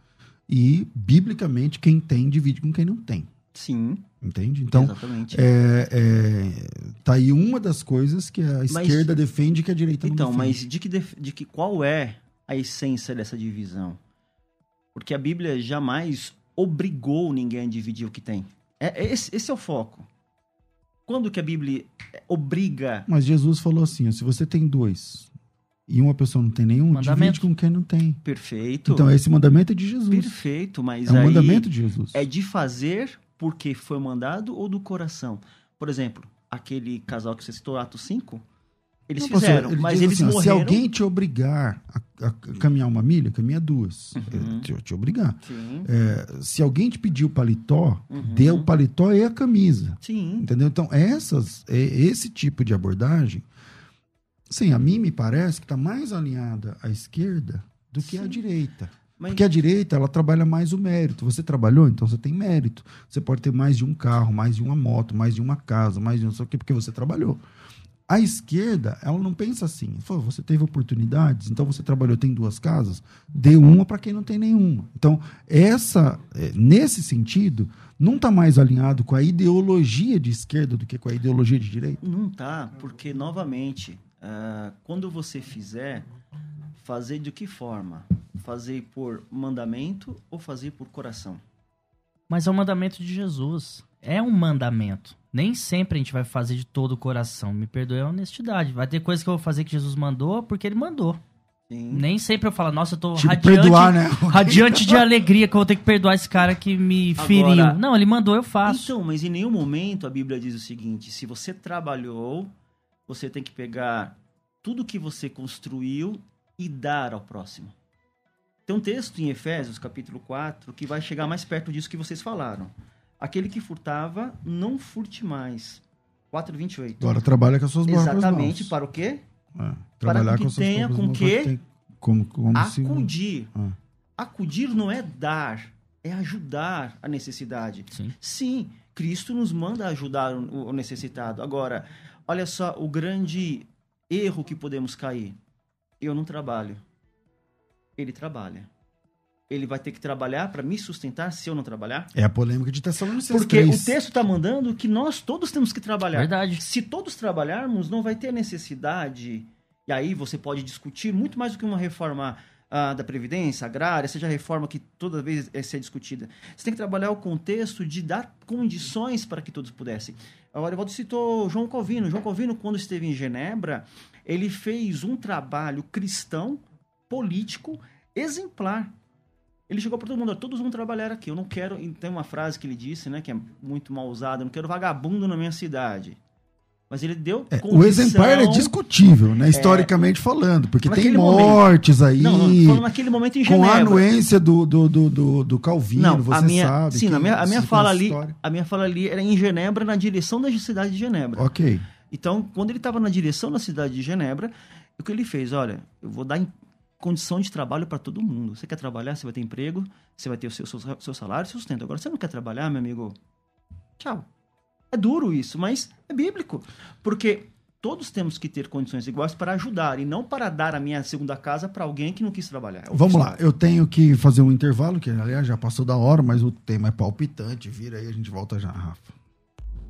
E, biblicamente, quem tem divide com quem não tem. Sim, Entende? Então, exatamente. é, é, tá aí uma das coisas que a esquerda defende que a direita não Então, defende. mas de que, def- de que qual é a essência dessa divisão? Porque a Bíblia jamais obrigou ninguém a dividir o que tem. É, é esse, esse é o foco. Quando que a Bíblia obriga? Mas Jesus falou assim: ó, se você tem dois e uma pessoa não tem nenhum, Mandamento. divide com quem não tem. Perfeito. Então, esse mandamento é de Jesus. Perfeito, mas É um aí mandamento de Jesus. é de fazer porque foi mandado ou do coração? Por exemplo, aquele casal que você citou, Atos 5, eles Não, fizeram, mas eles assim, morreram. Se alguém te obrigar a, a caminhar uma milha, caminha duas. Uhum. É, te, te obrigar. É, se alguém te pedir o paletó, Uhum. dê o paletó e a camisa. sim. Entendeu? Então, essas, é- esse tipo de abordagem, sim, a mim me parece que está mais alinhada à esquerda do que à Sim. direita. Mas, Porque a direita, ela trabalha mais o mérito. Você trabalhou, então você tem mérito. Você pode ter mais de um carro, mais de uma moto, mais de uma casa, mais de sei o quê, porque você trabalhou. A esquerda, ela não pensa assim. Fala, você teve oportunidades, então você trabalhou, tem duas casas, dê uma para quem não tem nenhuma. Então, essa, eh, nesse sentido, não está mais alinhado com a ideologia de esquerda do que com a ideologia de direita. Não tá, porque, novamente, ah, quando você fizer, fazer de que forma? Fazer por mandamento ou fazer por coração? Mas é o mandamento de Jesus. É um mandamento. Nem sempre a gente vai fazer de todo o coração. Me perdoe a honestidade. Vai ter coisas que eu vou fazer que Jesus mandou porque ele mandou. Sim. Nem sempre eu falo, nossa, eu tô Tipo, radiante, perdoar, né? radiante de alegria que eu vou ter que perdoar esse cara que me Agora- feriu. Não, ele mandou, eu faço. Então, mas em nenhum momento a Bíblia diz o seguinte: se você trabalhou, você tem que pegar tudo que você construiu e dar ao próximo. Tem um texto em Efésios, capítulo 4, que vai chegar mais perto disso que vocês falaram. Aquele que furtava, não furte mais. 4,28. Agora trabalha com as suas próprias Exatamente, mãos. para o quê? É, trabalhar que com as suas tenha com que Como, como se- Acudir. Ah. Acudir não é dar, é ajudar a necessidade. Sim. Sim, Cristo nos manda ajudar o necessitado. Agora, olha só o grande erro que podemos cair. Eu não trabalho. Ele trabalha. Ele vai ter que trabalhar para me sustentar se eu não trabalhar? É a polêmica de Tessalonicenses Porque 3. o texto está mandando que nós todos temos que trabalhar. Verdade. Se todos trabalharmos, não vai ter necessidade. E aí você pode discutir muito mais do que uma reforma ah, da Previdência, agrária, seja a reforma que toda vez é ser discutida. Você tem que trabalhar o contexto de dar condições para que todos pudessem. Agora, o Evaldo citou João Calvino. João Calvino, quando esteve em Genebra, ele fez um trabalho cristão, político, exemplar. Ele chegou para todo mundo, "Ó, todos vão trabalhar aqui. Eu não quero. Tem uma frase que ele disse, né, que é muito mal usada: eu não quero vagabundo na minha cidade. Mas ele deu É, o exemplar é discutível, né? Historicamente falando, porque tem Naquele momento. mortes aí. Não, não, naquele momento em com a Genebra. anuência do, do, do, do, do Calvino, Não, você a minha, sabe. sim, a minha, a minha fala conhece ali, história. a minha fala ali era em Genebra, na direção da cidade de Genebra. Ok. Então, quando ele estava na direção da cidade de Genebra, o que ele fez? Olha, eu vou dar em- condição de trabalho para todo mundo. Você quer trabalhar, você vai ter emprego, você vai ter o seu, seu, seu salário, seu sustento. Agora, você não quer trabalhar, meu amigo? Tchau. É duro isso, mas é bíblico. Porque todos temos que ter condições iguais para ajudar e não para dar a minha segunda casa para alguém que não quis trabalhar. É outra Vamos lá, história. eu tenho que fazer um intervalo, que aliás já passou da hora, mas o tema é palpitante. Vira aí, a gente volta já, Rafa.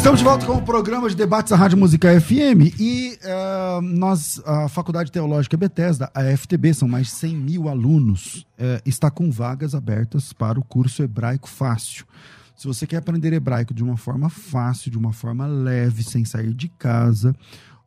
Estamos de volta com o programa de debates da Rádio Musical FM e eh, nós, a Faculdade Teológica Bethesda, a FTB, são mais de 100 mil alunos, eh, está com vagas abertas para o curso Hebraico Fácil. Se você quer aprender hebraico de uma forma fácil, de uma forma leve, sem sair de casa,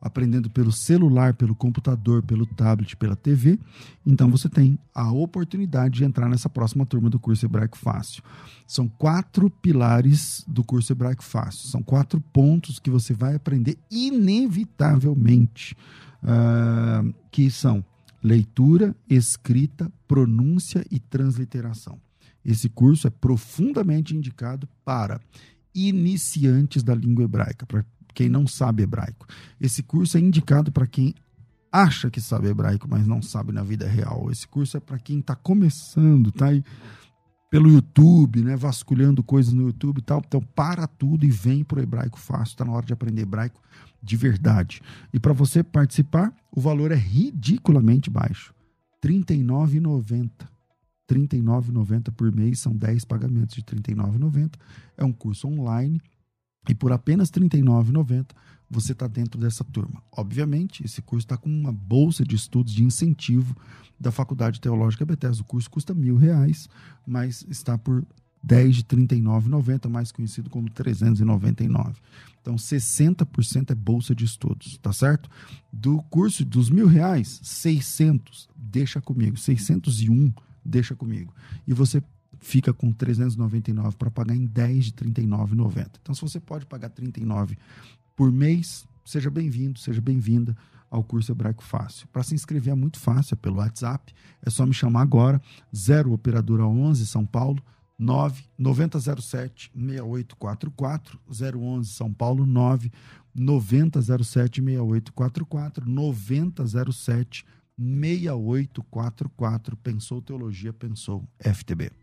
aprendendo pelo celular, pelo computador, pelo tablet, pela TV, então você tem a oportunidade de entrar nessa próxima turma do curso Hebraico Fácil. São quatro pilares do curso Hebraico Fácil. São quatro pontos que você vai aprender inevitavelmente, ah, que são leitura, escrita, pronúncia e transliteração. Esse curso é profundamente indicado para iniciantes da língua hebraica, para quem não sabe hebraico. Esse curso é indicado para quem acha que sabe hebraico, mas não sabe na vida real. Esse curso é para quem está começando, tá aí pelo YouTube, né, vasculhando coisas no YouTube e tal. Então, para tudo e vem pro hebraico fácil. Está na hora de aprender hebraico de verdade. E para você participar, o valor é ridiculamente baixo. R$ 39,90. R$ 39,90 por mês, são 10 pagamentos de R$ 39,90. É um curso online e por apenas R$ 39,90 você está dentro dessa turma. Obviamente, esse curso está com uma bolsa de estudos de incentivo da Faculdade Teológica Bethesda. O curso custa mil reais, mas está por 10 de R$ 39,90, mais conhecido como 399. Então, 60% é bolsa de estudos, tá certo? Do curso dos mil reais, 600, deixa comigo, 601 deixa comigo. E você fica com 399 para pagar em 10 de 39,90. Então, se você pode pagar 39 por mês, seja bem-vindo, seja bem-vinda ao curso Hebraico Fácil. Para se inscrever é muito fácil, é pelo WhatsApp, é só me chamar agora, 0 operadora 11 São Paulo 9 9007 6844 011 São Paulo 9 9007 6844 9007 6844 pensou teologia pensou FTB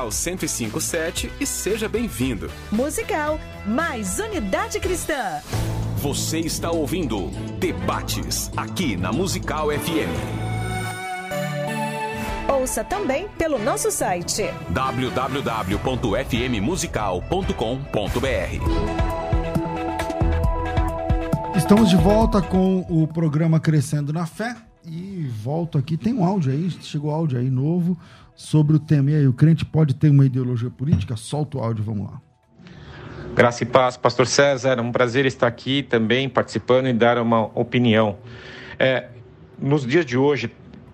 1057 e seja bem-vindo. Musical, mais unidade cristã. Você está ouvindo Debates aqui na Musical FM. Ouça também pelo nosso site www.fmmusical.com.br. Estamos de volta com o programa Crescendo na Fé e volto aqui. Tem um áudio aí, chegou áudio aí novo sobre o tema. E aí, o crente pode ter uma ideologia política? Solta o áudio, vamos lá. Graça e paz, Pastor César, é um prazer estar aqui também participando e dar uma opinião. É, nos dias de hoje,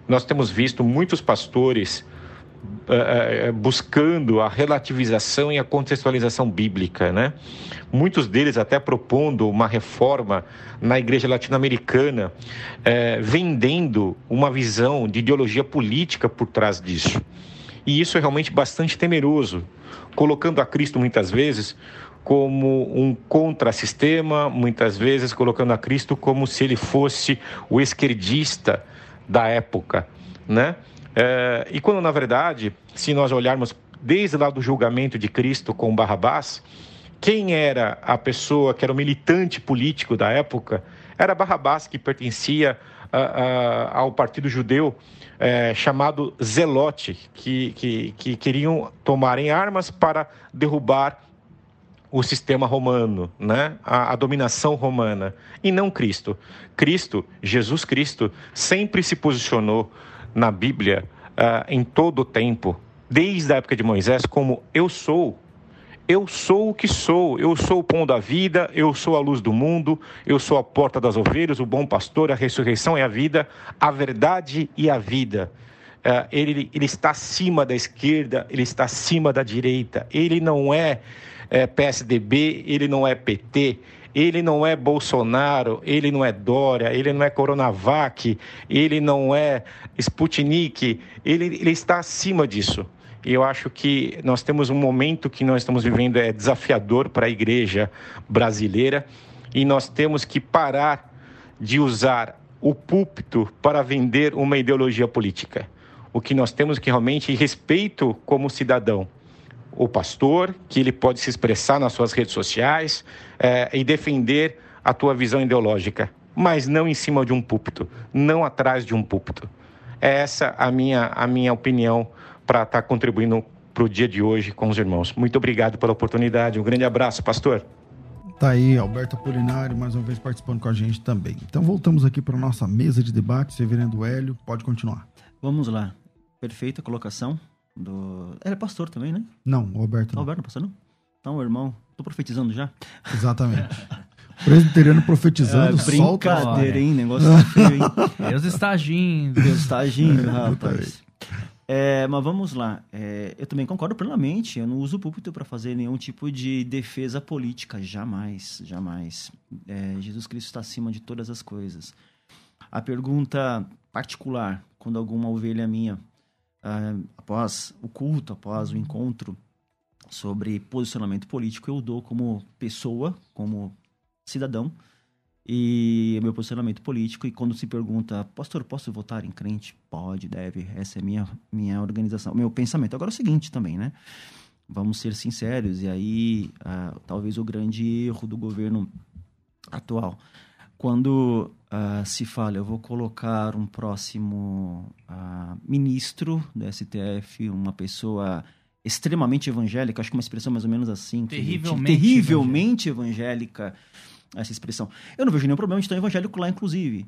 nós temos visto muitos pastores é, buscando a relativização e a contextualização bíblica, né? Muitos deles até propondo uma reforma na igreja latino-americana, é, vendendo uma visão de ideologia política por trás disso. E isso é realmente bastante temeroso, colocando a Cristo muitas vezes como um contrassistema, muitas vezes colocando a Cristo como se ele fosse o esquerdista da época, né? É, e quando na verdade, se nós olharmos desde lá do julgamento de Cristo com Barrabás, quem era a pessoa que era o militante político da época? Era Barrabás, que pertencia a, a, ao partido judeu é, chamado Zelote, que, que, que queriam tomarem armas para derrubar o sistema romano, né? A, a, dominação romana, e não Cristo. Cristo, Jesus Cristo, sempre se posicionou na Bíblia uh, em todo o tempo, desde a época de Moisés, como eu sou. Eu sou o que sou, eu sou o pão da vida, eu sou a luz do mundo, eu sou a porta das ovelhas, o bom pastor, a ressurreição e a vida, a verdade e a vida. Uh, ele, ele está acima da esquerda, ele está acima da direita, ele não é é, PSDB, ele não é PT, ele não é Bolsonaro, ele não é Dória, ele não é Coronavac, ele não é Sputnik, ele, ele está acima disso. E eu acho que nós temos um momento que nós estamos vivendo é desafiador para a igreja brasileira e nós temos que parar de usar o púlpito para vender uma ideologia política. O que nós temos que realmente respeito como cidadão o pastor, que ele pode se expressar nas suas redes sociais é, e defender a tua visão ideológica, mas não em cima de um púlpito, não atrás de um púlpito. É essa a minha, a minha opinião para estar tá contribuindo para o dia de hoje com os irmãos. Muito obrigado pela oportunidade. Um grande abraço, pastor. Tá aí, Alberto Apolinário, mais uma vez participando com a gente também. Então voltamos aqui para nossa mesa de debate. Reverendo Hélio, pode continuar. Vamos lá. Perfeita colocação do. Ele é pastor também, né? Não, o Roberto. Não. O Roberto não é pastor, não? Então, irmão, tô profetizando já? Exatamente. Presbiteriano profetizando, é, Brincadeira, hein? Negócio feio, hein? Deus está agindo. Deus está agindo, rapaz. É, mas vamos lá. É, eu também concordo plenamente. Eu não uso o púlpito para fazer nenhum tipo de defesa política. Jamais, jamais. É, Jesus Cristo está acima de todas as coisas. A pergunta particular, quando alguma ovelha minha uh, após o culto, após o encontro sobre posicionamento político, eu dou como pessoa, como cidadão, e meu posicionamento político. E quando se pergunta, pastor, posso votar em crente? Pode, deve. Essa é minha minha organização, meu pensamento. Agora é o seguinte também, né? Vamos ser sinceros, e aí uh, talvez o grande erro do governo atual. quando uh, se fala, eu vou colocar um próximo uh, ministro do STF, uma pessoa extremamente evangélica, acho que uma expressão mais ou menos assim. Terrivelmente, terrivelmente evangélica. Essa expressão. Eu não vejo nenhum problema de estar evangélico lá, inclusive,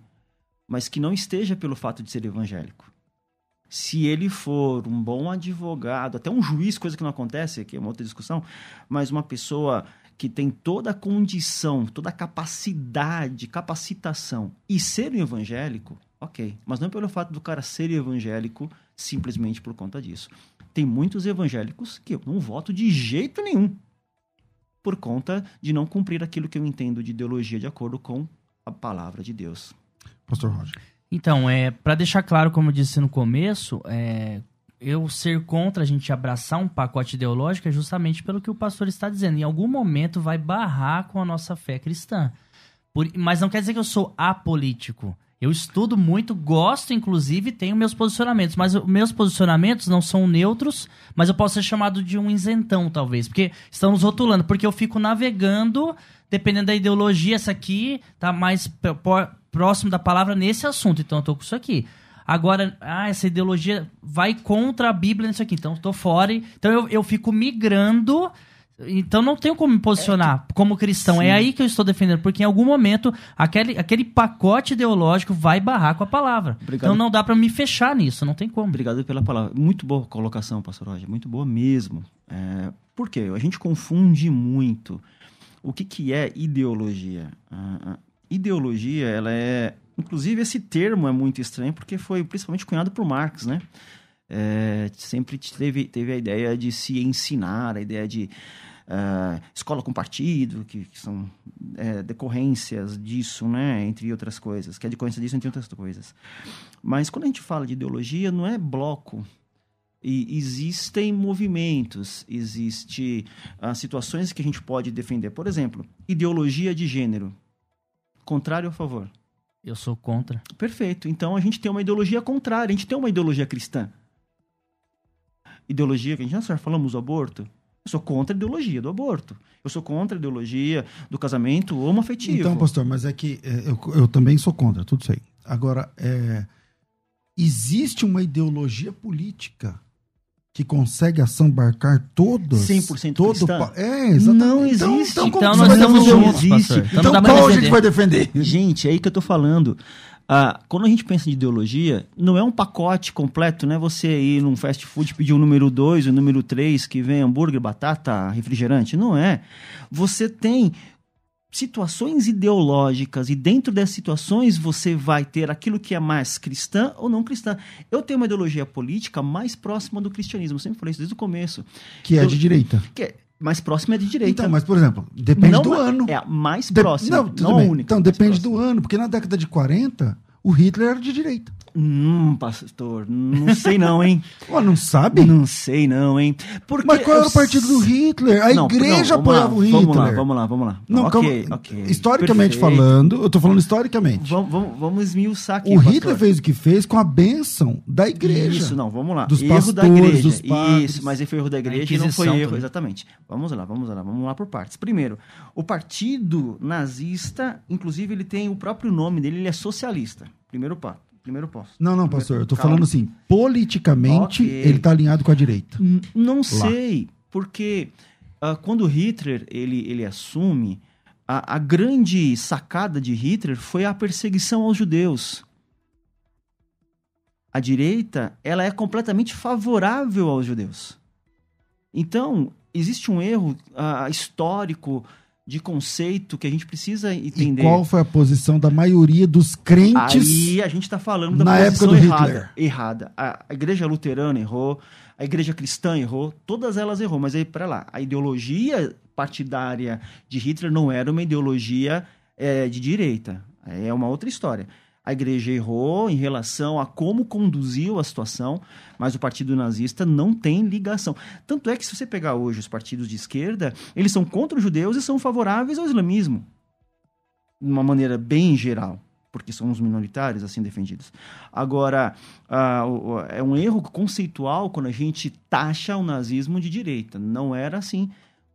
mas que não esteja pelo fato de ser evangélico. Se ele for um bom advogado, até um juiz, coisa que não acontece, que é uma outra discussão, mas uma pessoa que tem toda a condição, toda a capacidade, capacitação e ser um evangélico, ok. Mas não pelo fato do cara ser evangélico simplesmente por conta disso. Tem muitos evangélicos que eu não voto de jeito nenhum por conta de não cumprir aquilo que eu entendo de ideologia de acordo com a palavra de Deus. Pastor Roger. Então, é, para deixar claro, como eu disse no começo, é, eu ser contra a gente abraçar um pacote ideológico é justamente pelo que o pastor está dizendo. Em algum momento vai barrar com a nossa fé cristã. Por, mas não quer dizer que eu sou apolítico. Eu estudo muito, gosto, inclusive, tenho meus posicionamentos. Mas meus posicionamentos não são neutros, mas eu posso ser chamado de um isentão, talvez. Porque estamos rotulando. Porque eu fico navegando, dependendo da ideologia, essa aqui tá mais próximo da palavra nesse assunto. Então eu tô com isso aqui. Agora, ah, essa ideologia vai contra a Bíblia nisso aqui, então estou fora. Então eu, eu fico migrando. Então não tenho como me posicionar é, como cristão. Sim. É aí que eu estou defendendo, porque em algum momento aquele, aquele pacote ideológico vai barrar com a palavra. Obrigado. Então não dá para me fechar nisso, não tem como. Obrigado pela palavra. Muito boa colocação, pastor Roger, muito boa mesmo. É, por quê? A gente confunde muito o que, que é ideologia. A, a ideologia, ela é Inclusive, esse termo é muito estranho porque foi principalmente cunhado por Marx, né? É, sempre teve, teve a ideia de se ensinar, a ideia de uh, escola com partido, que, que são é, decorrências disso, né? Entre outras coisas, que é decorrência disso, entre outras coisas. Mas quando a gente fala de ideologia, não é bloco. E existem movimentos, existem uh, situações que a gente pode defender. Por exemplo, ideologia de gênero. Contrário ou a favor? Eu sou contra. Perfeito. Então a gente tem uma ideologia contrária, a gente tem uma ideologia cristã. Ideologia que a gente já falamos do aborto. Eu sou contra a ideologia do aborto. Eu sou contra a ideologia do casamento homoafetivo. Então, pastor, mas é que é, eu, eu também sou contra tudo isso aí. Agora, é, existe uma ideologia política que consegue assambarcar todos 100% todo cristã? É, exatamente. Não existe. Então, então, então nós estamos juntos, existe. Então, então qual a gente vai defender? Gente, é aí que eu tô falando. Ah, quando a gente pensa em ideologia, não é um pacote completo, né? Você ir num fast food pedir o número 2, o número 3, que vem hambúrguer, batata, refrigerante. Não é. Você tem situações ideológicas e dentro dessas situações você vai ter aquilo que é mais cristã ou não cristã. Eu tenho uma ideologia política mais próxima do cristianismo, eu sempre falei isso desde o começo. Que é de direita. Que é mais próxima é de direita. Então, mas por exemplo, depende não do ano. É a mais próxima, de... não, não a única. Então depende do ano, porque na década de 40 o Hitler era de direita. Hum, pastor, não sei não, hein? Pô, não sabe? Não sei não, hein? Porque Mas qual era o partido do Hitler? A não, igreja não, apoiava lá, o Hitler. Vamos lá, vamos lá, vamos lá. Não, ok, calma, ok. Historicamente perfeito. falando, eu tô falando historicamente. Vamos, vamos, vamos esmiuçar aqui, O pastor. Hitler fez o que fez com a bênção da igreja. Isso, não, vamos lá. Dos erro pastores, da igreja. Dos padres. Isso, mas foi erro da igreja e não foi erro, também. exatamente. Vamos lá, vamos lá, vamos lá por partes. Primeiro, o partido nazista, inclusive ele tem o próprio nome dele, ele é socialista. Primeiro passo primeiro posto. Não, não, pastor. Eu tô Calma. falando assim, politicamente okay. ele tá alinhado com a direita. N não Lá. sei, porque uh, quando Hitler ele, ele assume, a, a grande sacada de Hitler foi a perseguição aos judeus. A direita, ela é completamente favorável aos judeus. Então, existe um erro uh, histórico de conceito que a gente precisa entender. E qual foi a posição da maioria dos crentes? Aí a gente está falando da na posição época do errada. Hitler. Errada. A, a, igreja luterana errou, a igreja cristã errou, todas elas errou. Mas aí, para lá, a ideologia partidária de Hitler não era uma ideologia é, de direita. É uma outra história a igreja errou em relação a como conduziu a situação, mas o partido nazista não tem ligação. Tanto é que se você pegar hoje os partidos de esquerda, eles são contra os judeus e são favoráveis ao islamismo. De uma maneira bem geral porque são os minoritários assim defendidos. Agora, uh, é um erro conceitual quando a gente taxa o nazismo de direita. Não era assim.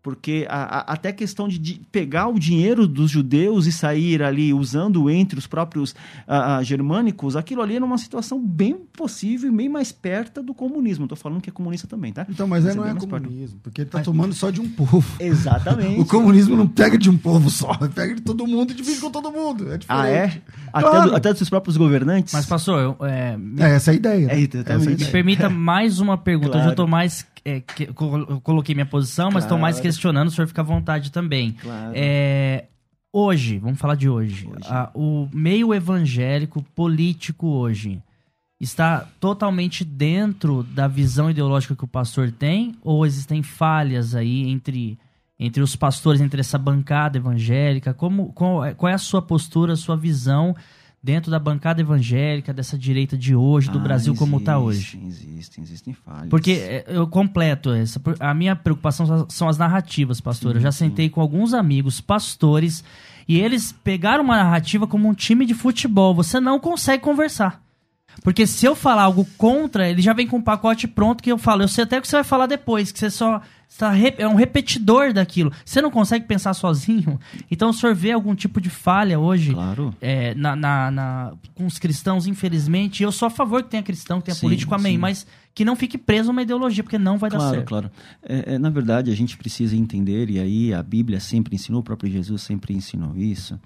Porque a, a, até a questão de, de, pegar o dinheiro dos judeus e sair ali usando entre os próprios a, germânicos, aquilo ali era uma situação bem possível e bem mais perto do comunismo. Estou falando que é comunista também, tá? Então, mas, mas é, não é comunismo, perto. porque ele está tomando só de um povo. Exatamente. o comunismo não pega de um povo só, pega de todo mundo e divide com todo mundo. É ah, é? Claro. Até, do, até dos seus próprios governantes? Mas, pastor, eu, é, é, essa é a ideia. Né? É, exatamente. Me permita mais uma pergunta. Claro. Eu já estou mais é, que, eu coloquei minha posição, mas estou mais questionando, o senhor fica à vontade também. Claro. É, hoje, vamos falar de hoje. hoje. A, o meio evangélico político hoje está totalmente dentro da visão ideológica que o pastor tem? Ou existem falhas aí entre, entre os pastores, entre essa bancada evangélica? Como, qual, é, qual é a sua postura, a sua visão? Dentro da bancada evangélica, dessa direita de hoje, do ah, Brasil existe, como está hoje? Existem, existem falhas. Porque é, eu completo essa. A minha preocupação são as narrativas, pastor. Sim, eu já sim. sentei com alguns amigos pastores e eles pegaram uma narrativa como um time de futebol. Você não consegue conversar. Porque se eu falar algo contra, ele já vem com um pacote pronto que eu falo. Eu sei até o que você vai falar depois, que você só está é um repetidor daquilo. Você não consegue pensar sozinho. Então, o senhor vê algum tipo de falha hoje claro. é, na, na, na, com os cristãos, infelizmente. Eu sou a favor que tenha cristão, que tenha sim, político, amém. Sim. Mas que não fique preso a uma ideologia, porque não vai claro, dar certo. Claro, claro. É, é, na verdade, a gente precisa entender, e aí a Bíblia sempre ensinou, o próprio Jesus sempre ensinou isso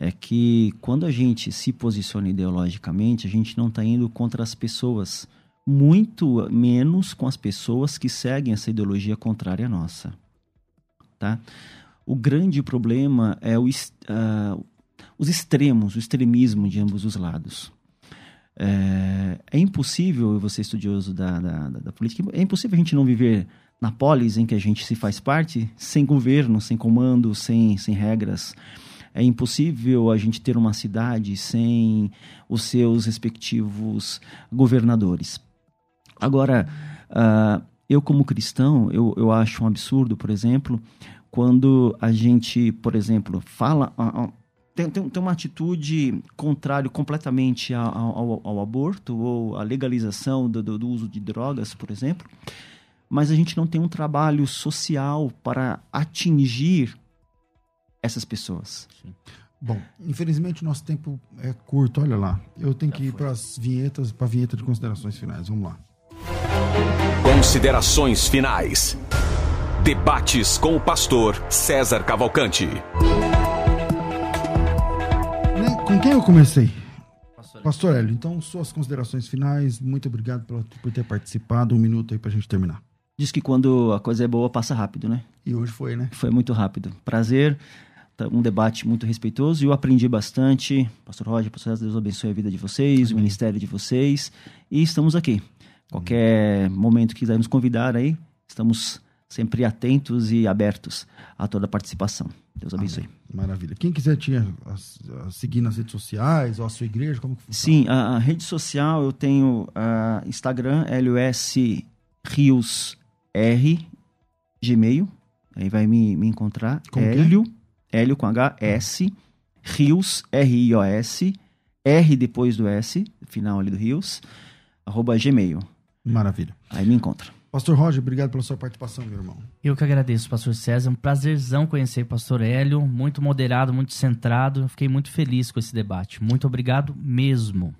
é que quando a gente se posiciona ideologicamente, a gente não está indo contra as pessoas, muito menos com as pessoas que seguem essa ideologia contrária à nossa. Tá? O grande problema é o, uh, os extremos, o extremismo de ambos os lados. É, é impossível, você estudioso da, da, da, política, é impossível a gente não viver na polis em que a gente se faz parte, sem governo, sem comando, sem, sem regras. É impossível a gente ter uma cidade sem os seus respectivos governadores. Agora, uh, eu como cristão, eu, eu acho um absurdo, por exemplo, quando a gente, por exemplo, fala... Uh, tem, tem, tem, uma atitude contrária completamente ao, ao, ao, aborto ou à legalização do, do uso de drogas, por exemplo, mas a gente não tem um trabalho social para atingir essas pessoas. Sim. Bom, infelizmente o nosso tempo é curto, olha lá. Eu tenho Já que ir para as vinhetas, para a vinheta de considerações finais. Vamos lá. Considerações finais. Debates com o pastor César Cavalcante. Né, com quem eu comecei? Pastor, pastor Hélio, então suas considerações finais. Muito obrigado por, por ter participado. Um minuto aí para a gente terminar. Diz que quando a coisa é boa, passa rápido, né? E hoje foi, né? Foi muito rápido. Prazer um debate muito respeitoso e eu aprendi bastante. Pastor Roger, Pastor Deus abençoe a vida de vocês, Amém. o ministério de vocês. E estamos aqui. Qualquer momento que quiser nos convidar aí, estamos sempre atentos e abertos a toda a participação. Deus abençoe. Amém. Maravilha. Quem quiser te seguir nas redes sociais ou a sua igreja, como que funciona? Sim, a, a rede social eu tenho a Instagram, LUS Rios R, Gmail. Aí vai me, me encontrar. Como é? Hélio. É? Hélio com H, S, Rios, R-I-O-S, R depois do S, final ali do Rios, arroba gmail. Maravilha. Aí me encontra. Pastor Roger, obrigado pela sua participação, meu irmão. Eu que agradeço, pastor César. Um prazerzão conhecer o pastor Hélio, muito moderado, muito centrado. Fiquei muito feliz com esse debate. Muito obrigado mesmo.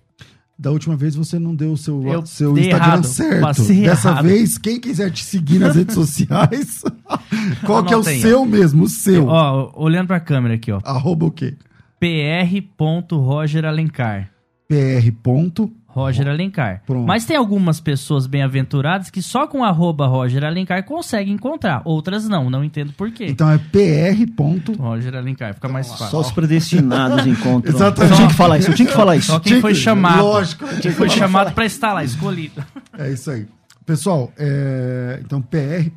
Da última vez você não deu o seu, seu Instagram errado, certo. Dessa errado. vez, quem quiser te seguir nas redes sociais, qual que é o seu mesmo, o seu? Ó, olhando pra câmera aqui, ó. Arroba o quê? pr.rogeralencar. pr. Roger Alencar. Pronto. Mas tem algumas pessoas bem-aventuradas que só com arroba Roger Alencar conseguem encontrar. Outras não, não entendo por quê. Então é pr. Roger Alencar, fica mais fácil. Só os predestinados encontram. Exatamente. Eu tinha que falar isso, eu tinha que falar isso. Só quem foi chamado. Lógico. Quem foi chamado para estar lá, escolhido. É isso aí. Pessoal, é, então pr.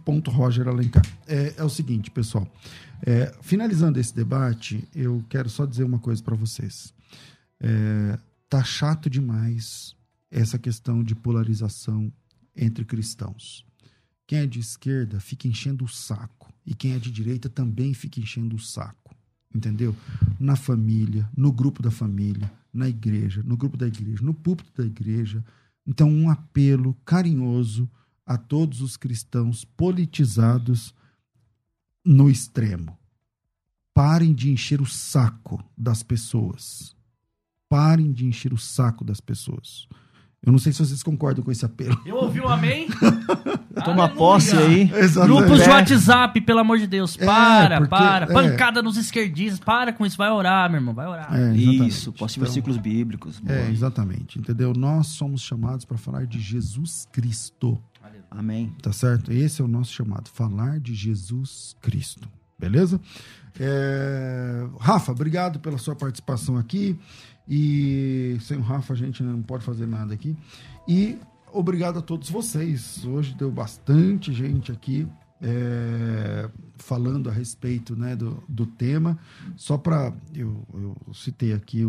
Alencar. É, é, o seguinte, pessoal. É, finalizando esse debate, eu quero só dizer uma coisa para vocês. É, tá chato demais essa questão de polarização entre cristãos. Quem é de esquerda fica enchendo o saco e quem é de direita também fica enchendo o saco. Entendeu? Na família, no grupo da família, na igreja, no grupo da igreja, no púlpito da igreja. Então, um apelo carinhoso a todos os cristãos politizados no extremo. Parem de encher o saco das pessoas. Parem de encher o saco das pessoas. Eu não sei se vocês concordam com esse apelo. Eu ouvi o amém? Toma Aleluia. posse aí. Exatamente. Grupos de É. WhatsApp, pelo amor de Deus. É, Para, porque- para. é. Pancada nos esquerdistas. Para com isso. Vai orar, meu irmão. Vai orar. É. Isso, posse Então, versículos bíblicos. Boa. É, exatamente. Entendeu? Nós somos chamados para falar de Jesus Cristo. Amém. Tá certo? Esse é o nosso chamado, falar de Jesus Cristo. Beleza? É, Rafa, obrigado pela sua participação aqui. E sem o Rafa a gente não pode fazer nada aqui. E obrigado a todos vocês. Hoje deu bastante gente aqui é, falando a respeito né, do, do tema. Só para. Eu, eu citei aqui,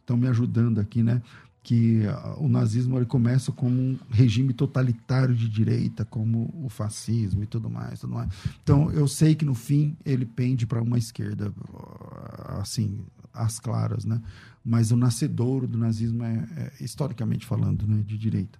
estão me ajudando aqui, né? que o nazismo ele começa como um regime totalitário de direita, como o fascismo e tudo mais, tudo mais. Então eu sei que no fim ele pende para uma esquerda, assim, às claras, né? Mas o nascedouro do nazismo é, é, historicamente falando, né, de direita.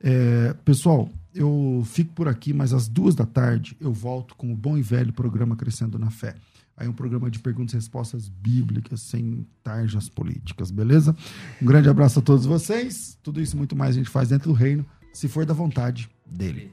É, pessoal, eu fico por aqui, mas às duas da tarde eu volto com o bom e velho programa Crescendo na Fé. Aí um programa de perguntas e respostas bíblicas, sem tarjas políticas, beleza? Um grande abraço a todos vocês. Tudo isso muito mais a gente faz dentro do reino, se for da vontade dele.